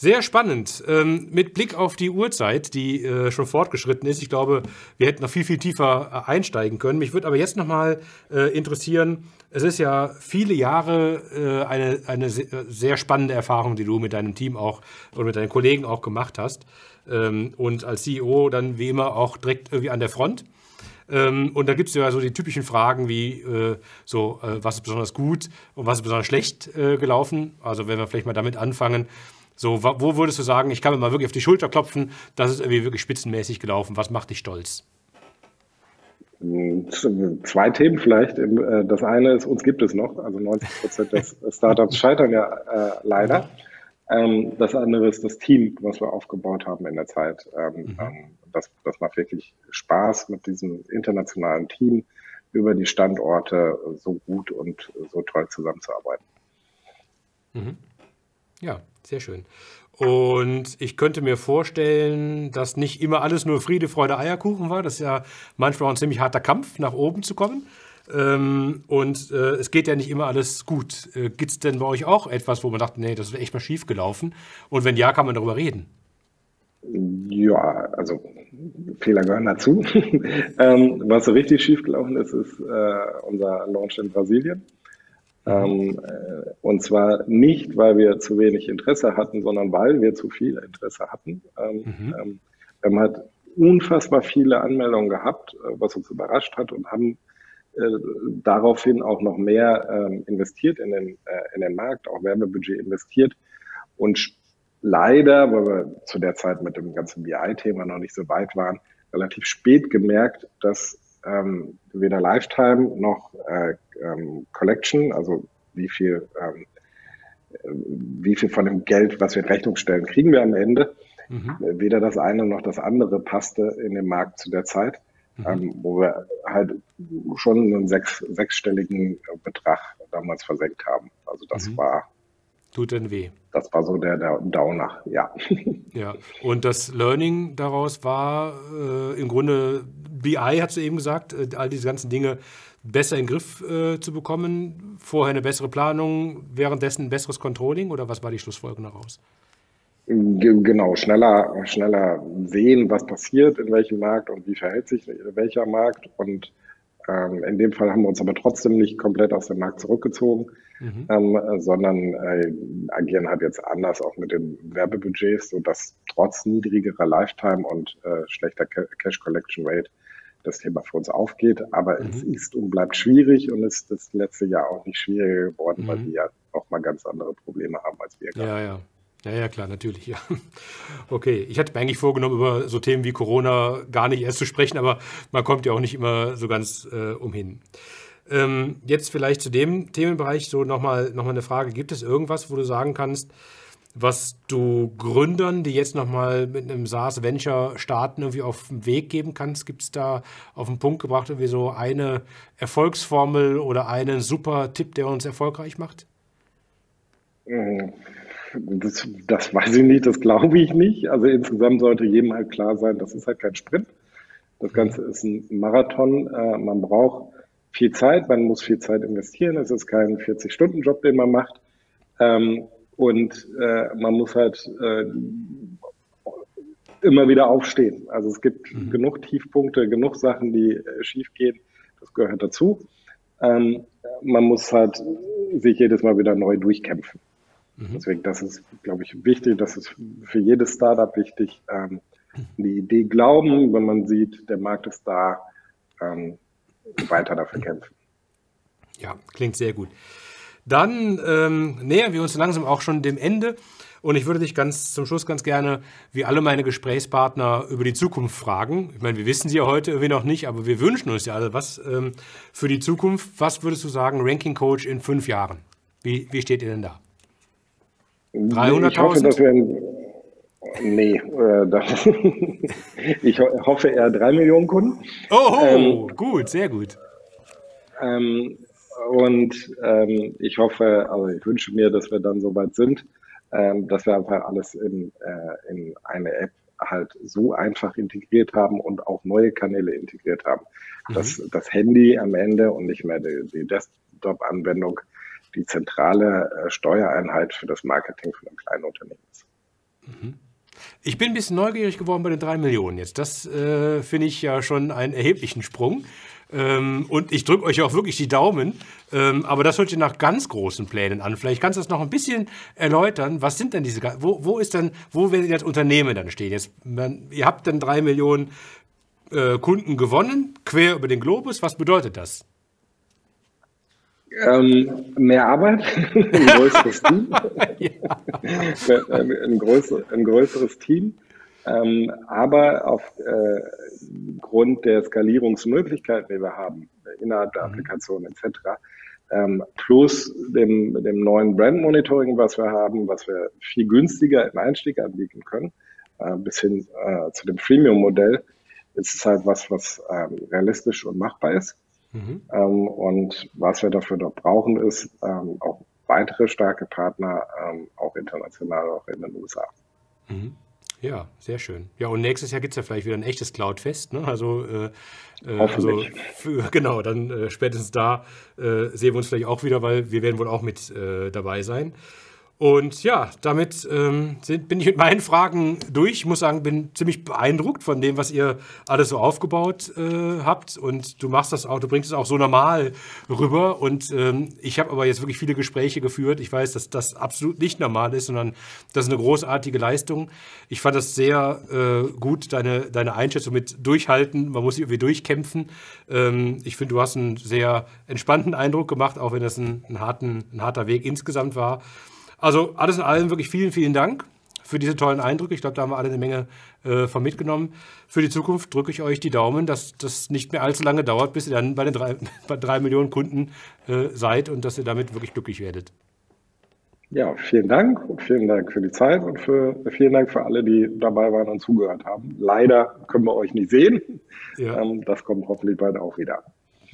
A: Sehr spannend. Ähm, mit Blick auf die Uhrzeit, die äh, schon fortgeschritten ist. Ich glaube, wir hätten noch viel, viel tiefer äh, einsteigen können. Mich würde aber jetzt noch mal äh, interessieren, es ist ja viele Jahre äh, eine, eine sehr spannende Erfahrung, die du mit deinem Team auch oder mit deinen Kollegen auch gemacht hast. Ähm, und als CEO dann wie immer auch direkt irgendwie an der Front. Ähm, und da gibt es ja so die typischen Fragen wie äh, so, äh, was ist besonders gut und was ist besonders schlecht äh, gelaufen. Also wenn wir vielleicht mal damit anfangen, so, wo würdest du sagen, ich kann mir mal wirklich auf die Schulter klopfen, das ist irgendwie wirklich spitzenmäßig gelaufen. Was macht dich stolz?
C: Hm, zwei Themen vielleicht. Äh, das eine ist, uns gibt es noch. Also 90 Prozent des Startups scheitern ja äh, leider. Ähm, das andere ist das Team, was wir aufgebaut haben in der Zeit. Ähm, mhm. Ähm, das, das macht wirklich Spaß mit diesem internationalen Team über die Standorte so gut und so toll zusammenzuarbeiten.
A: Mhm. Ja, sehr schön. Und ich könnte mir vorstellen, dass nicht immer alles nur Friede, Freude, Eierkuchen war. Das ist ja manchmal auch ein ziemlich harter Kampf, nach oben zu kommen. Ähm, und äh, es geht ja nicht immer alles gut. Äh, Gibt es denn bei euch auch etwas, wo man dachte, nee, das ist echt mal schief gelaufen? Und wenn ja, kann man darüber reden?
C: Ja, also Fehler gehören dazu. ähm, was so richtig schief gelaufen ist, ist äh, unser Launch in Brasilien. Ähm, äh, und zwar nicht, weil wir zu wenig Interesse hatten, sondern weil wir zu viel Interesse hatten. Ähm, mhm. ähm, wir haben halt unfassbar viele Anmeldungen gehabt, äh, was uns überrascht hat und haben äh, daraufhin auch noch mehr ähm, investiert in den, äh, in den Markt, auch Werbebudget investiert und leider, weil wir zu der Zeit mit dem ganzen BI-Thema noch nicht so weit waren, relativ spät gemerkt, dass ähm, weder Lifetime noch äh, ähm, Collection, also wie viel, ähm, wie viel von dem Geld, was wir in Rechnung stellen, kriegen wir am Ende. Mhm. Weder das eine noch das andere passte in den Markt zu der Zeit, mhm. ähm, wo wir halt schon einen sechs, sechsstelligen Betrag damals versenkt haben. Also das mhm. war
A: Tut denn weh.
C: Das war so der, der Downer, ja.
A: Ja, und das Learning daraus war äh, im Grunde, BI hat du eben gesagt, äh, all diese ganzen Dinge besser in den Griff äh, zu bekommen, vorher eine bessere Planung, währenddessen ein besseres Controlling oder was war die Schlussfolgerung daraus?
C: Genau, schneller, schneller sehen, was passiert in welchem Markt und wie verhält sich welcher Markt. Und ähm, in dem Fall haben wir uns aber trotzdem nicht komplett aus dem Markt zurückgezogen, mhm. ähm, sondern äh, agieren halt jetzt anders auch mit den Werbebudgets, sodass trotz niedrigerer Lifetime und äh, schlechter Cash Collection Rate das Thema für uns aufgeht. Aber mhm. es ist und bleibt schwierig und ist das letzte Jahr auch nicht schwieriger geworden, mhm. weil die ja auch mal ganz andere Probleme haben als wir.
A: Ja, ja. Ja, ja, klar, natürlich. Ja. Okay, ich hatte mir eigentlich vorgenommen, über so Themen wie Corona gar nicht erst zu sprechen, aber man kommt ja auch nicht immer so ganz äh, umhin. Ähm, jetzt vielleicht zu dem Themenbereich so nochmal noch mal eine Frage. Gibt es irgendwas, wo du sagen kannst, was du Gründern, die jetzt nochmal mit einem SaaS-Venture starten, irgendwie auf den Weg geben kannst? Gibt es da auf den Punkt gebracht irgendwie so eine Erfolgsformel oder einen super Tipp, der uns erfolgreich macht?
C: Mhm. Das, das weiß ich nicht, das glaube ich nicht. Also insgesamt sollte jedem halt klar sein, das ist halt kein Sprint. Das Ganze ist ein Marathon. Äh, man braucht viel Zeit, man muss viel Zeit investieren. Es ist kein 40-Stunden-Job, den man macht. Ähm, und äh, man muss halt äh, immer wieder aufstehen. Also es gibt mhm. genug Tiefpunkte, genug Sachen, die schief gehen. Das gehört dazu. Ähm, man muss halt sich jedes Mal wieder neu durchkämpfen. Mhm. Deswegen, das ist, glaube ich, wichtig. Das ist für jedes Startup wichtig. Ähm, die Idee glauben, wenn man sieht, der Markt ist da, ähm, weiter dafür kämpfen.
A: Ja, klingt sehr gut. Dann ähm, nähern wir uns langsam auch schon dem Ende. Und ich würde dich ganz zum Schluss ganz gerne, wie alle meine Gesprächspartner, über die Zukunft fragen. Ich meine, wir wissen sie ja heute irgendwie noch nicht, aber wir wünschen uns ja alle was ähm, für die Zukunft. Was würdest du sagen, Ranking Coach in fünf Jahren? Wie, wie steht ihr denn da?
C: 300.000? Ich hoffe, dass wir ein, Nee, äh, das, ich hoffe eher drei Millionen Kunden.
A: Oh, ähm, gut, sehr gut.
C: Ähm, und ähm, ich hoffe, also ich wünsche mir, dass wir dann soweit sind, ähm, dass wir einfach alles in, äh, in eine App halt so einfach integriert haben und auch neue Kanäle integriert haben, mhm. dass das Handy am Ende und nicht mehr die, die Desktop-Anwendung die zentrale äh, Steuereinheit für das Marketing von einem kleinen Unternehmen ist.
A: Mhm. Ich bin ein bisschen neugierig geworden bei den drei Millionen jetzt. Das äh, finde ich ja schon einen erheblichen Sprung. Ähm, und ich drücke euch auch wirklich die Daumen. Ähm, aber das hört sich nach ganz großen Plänen an. Vielleicht kannst du das noch ein bisschen erläutern. Was sind denn diese, wo, wo ist denn, wo werdet ihr als Unternehmen dann stehen? Jetzt, man, ihr habt dann drei Millionen äh, Kunden gewonnen, quer über den Globus. Was bedeutet das?
C: Ähm, mehr Arbeit, ein größeres Team. ein, größer, ein, größeres Team. Ähm, aber aufgrund äh, der Skalierungsmöglichkeiten, die wir haben, innerhalb der mhm. Applikation etc., ähm, plus dem, dem neuen Brand Monitoring, was wir haben, was wir viel günstiger im Einstieg anbieten können, äh, bis hin äh, zu dem Freemium-Modell, ist es halt was, was ähm, realistisch und machbar ist. Mhm. Ähm, und was wir dafür noch brauchen, ist ähm, auch weitere starke Partner, ähm, auch international, auch in den USA.
A: Mhm. Ja, sehr schön. Ja, und nächstes Jahr gibt es ja vielleicht wieder ein echtes Cloud-Fest. Ne? Also, äh, äh also für, genau, dann äh, spätestens da äh, sehen wir uns vielleicht auch wieder, weil wir werden wohl auch mit äh, dabei sein. Und ja, damit ähm, sind, bin ich mit meinen Fragen durch. Ich muss sagen, bin ziemlich beeindruckt von dem, was ihr alles so aufgebaut äh, habt. Und du machst das auch, du bringst es auch so normal rüber. Und ähm, ich habe aber jetzt wirklich viele Gespräche geführt. Ich weiß, dass das absolut nicht normal ist, sondern das ist eine großartige Leistung. Ich fand das sehr äh, gut, deine, deine Einschätzung mit durchhalten. Man muss sich irgendwie durchkämpfen. Ähm, ich finde, du hast einen sehr entspannten Eindruck gemacht, auch wenn das ein, ein, harten, ein harter Weg insgesamt war. Also alles in allem wirklich vielen, vielen Dank für diese tollen Eindrücke. Ich glaube, da haben wir alle eine Menge äh, von mitgenommen. Für die Zukunft drücke ich euch die Daumen, dass das nicht mehr allzu lange dauert, bis ihr dann bei den drei, bei drei Millionen Kunden äh, seid und dass ihr damit wirklich glücklich werdet.
C: Ja, vielen Dank und vielen Dank für die Zeit und für, vielen Dank für alle, die dabei waren und zugehört haben. Leider können wir euch nicht sehen. Ja. Ähm, das kommt hoffentlich bald auch wieder.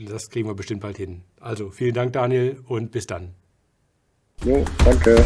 A: Das kriegen wir bestimmt bald hin. Also vielen Dank, Daniel, und bis dann.
C: Jo, danke.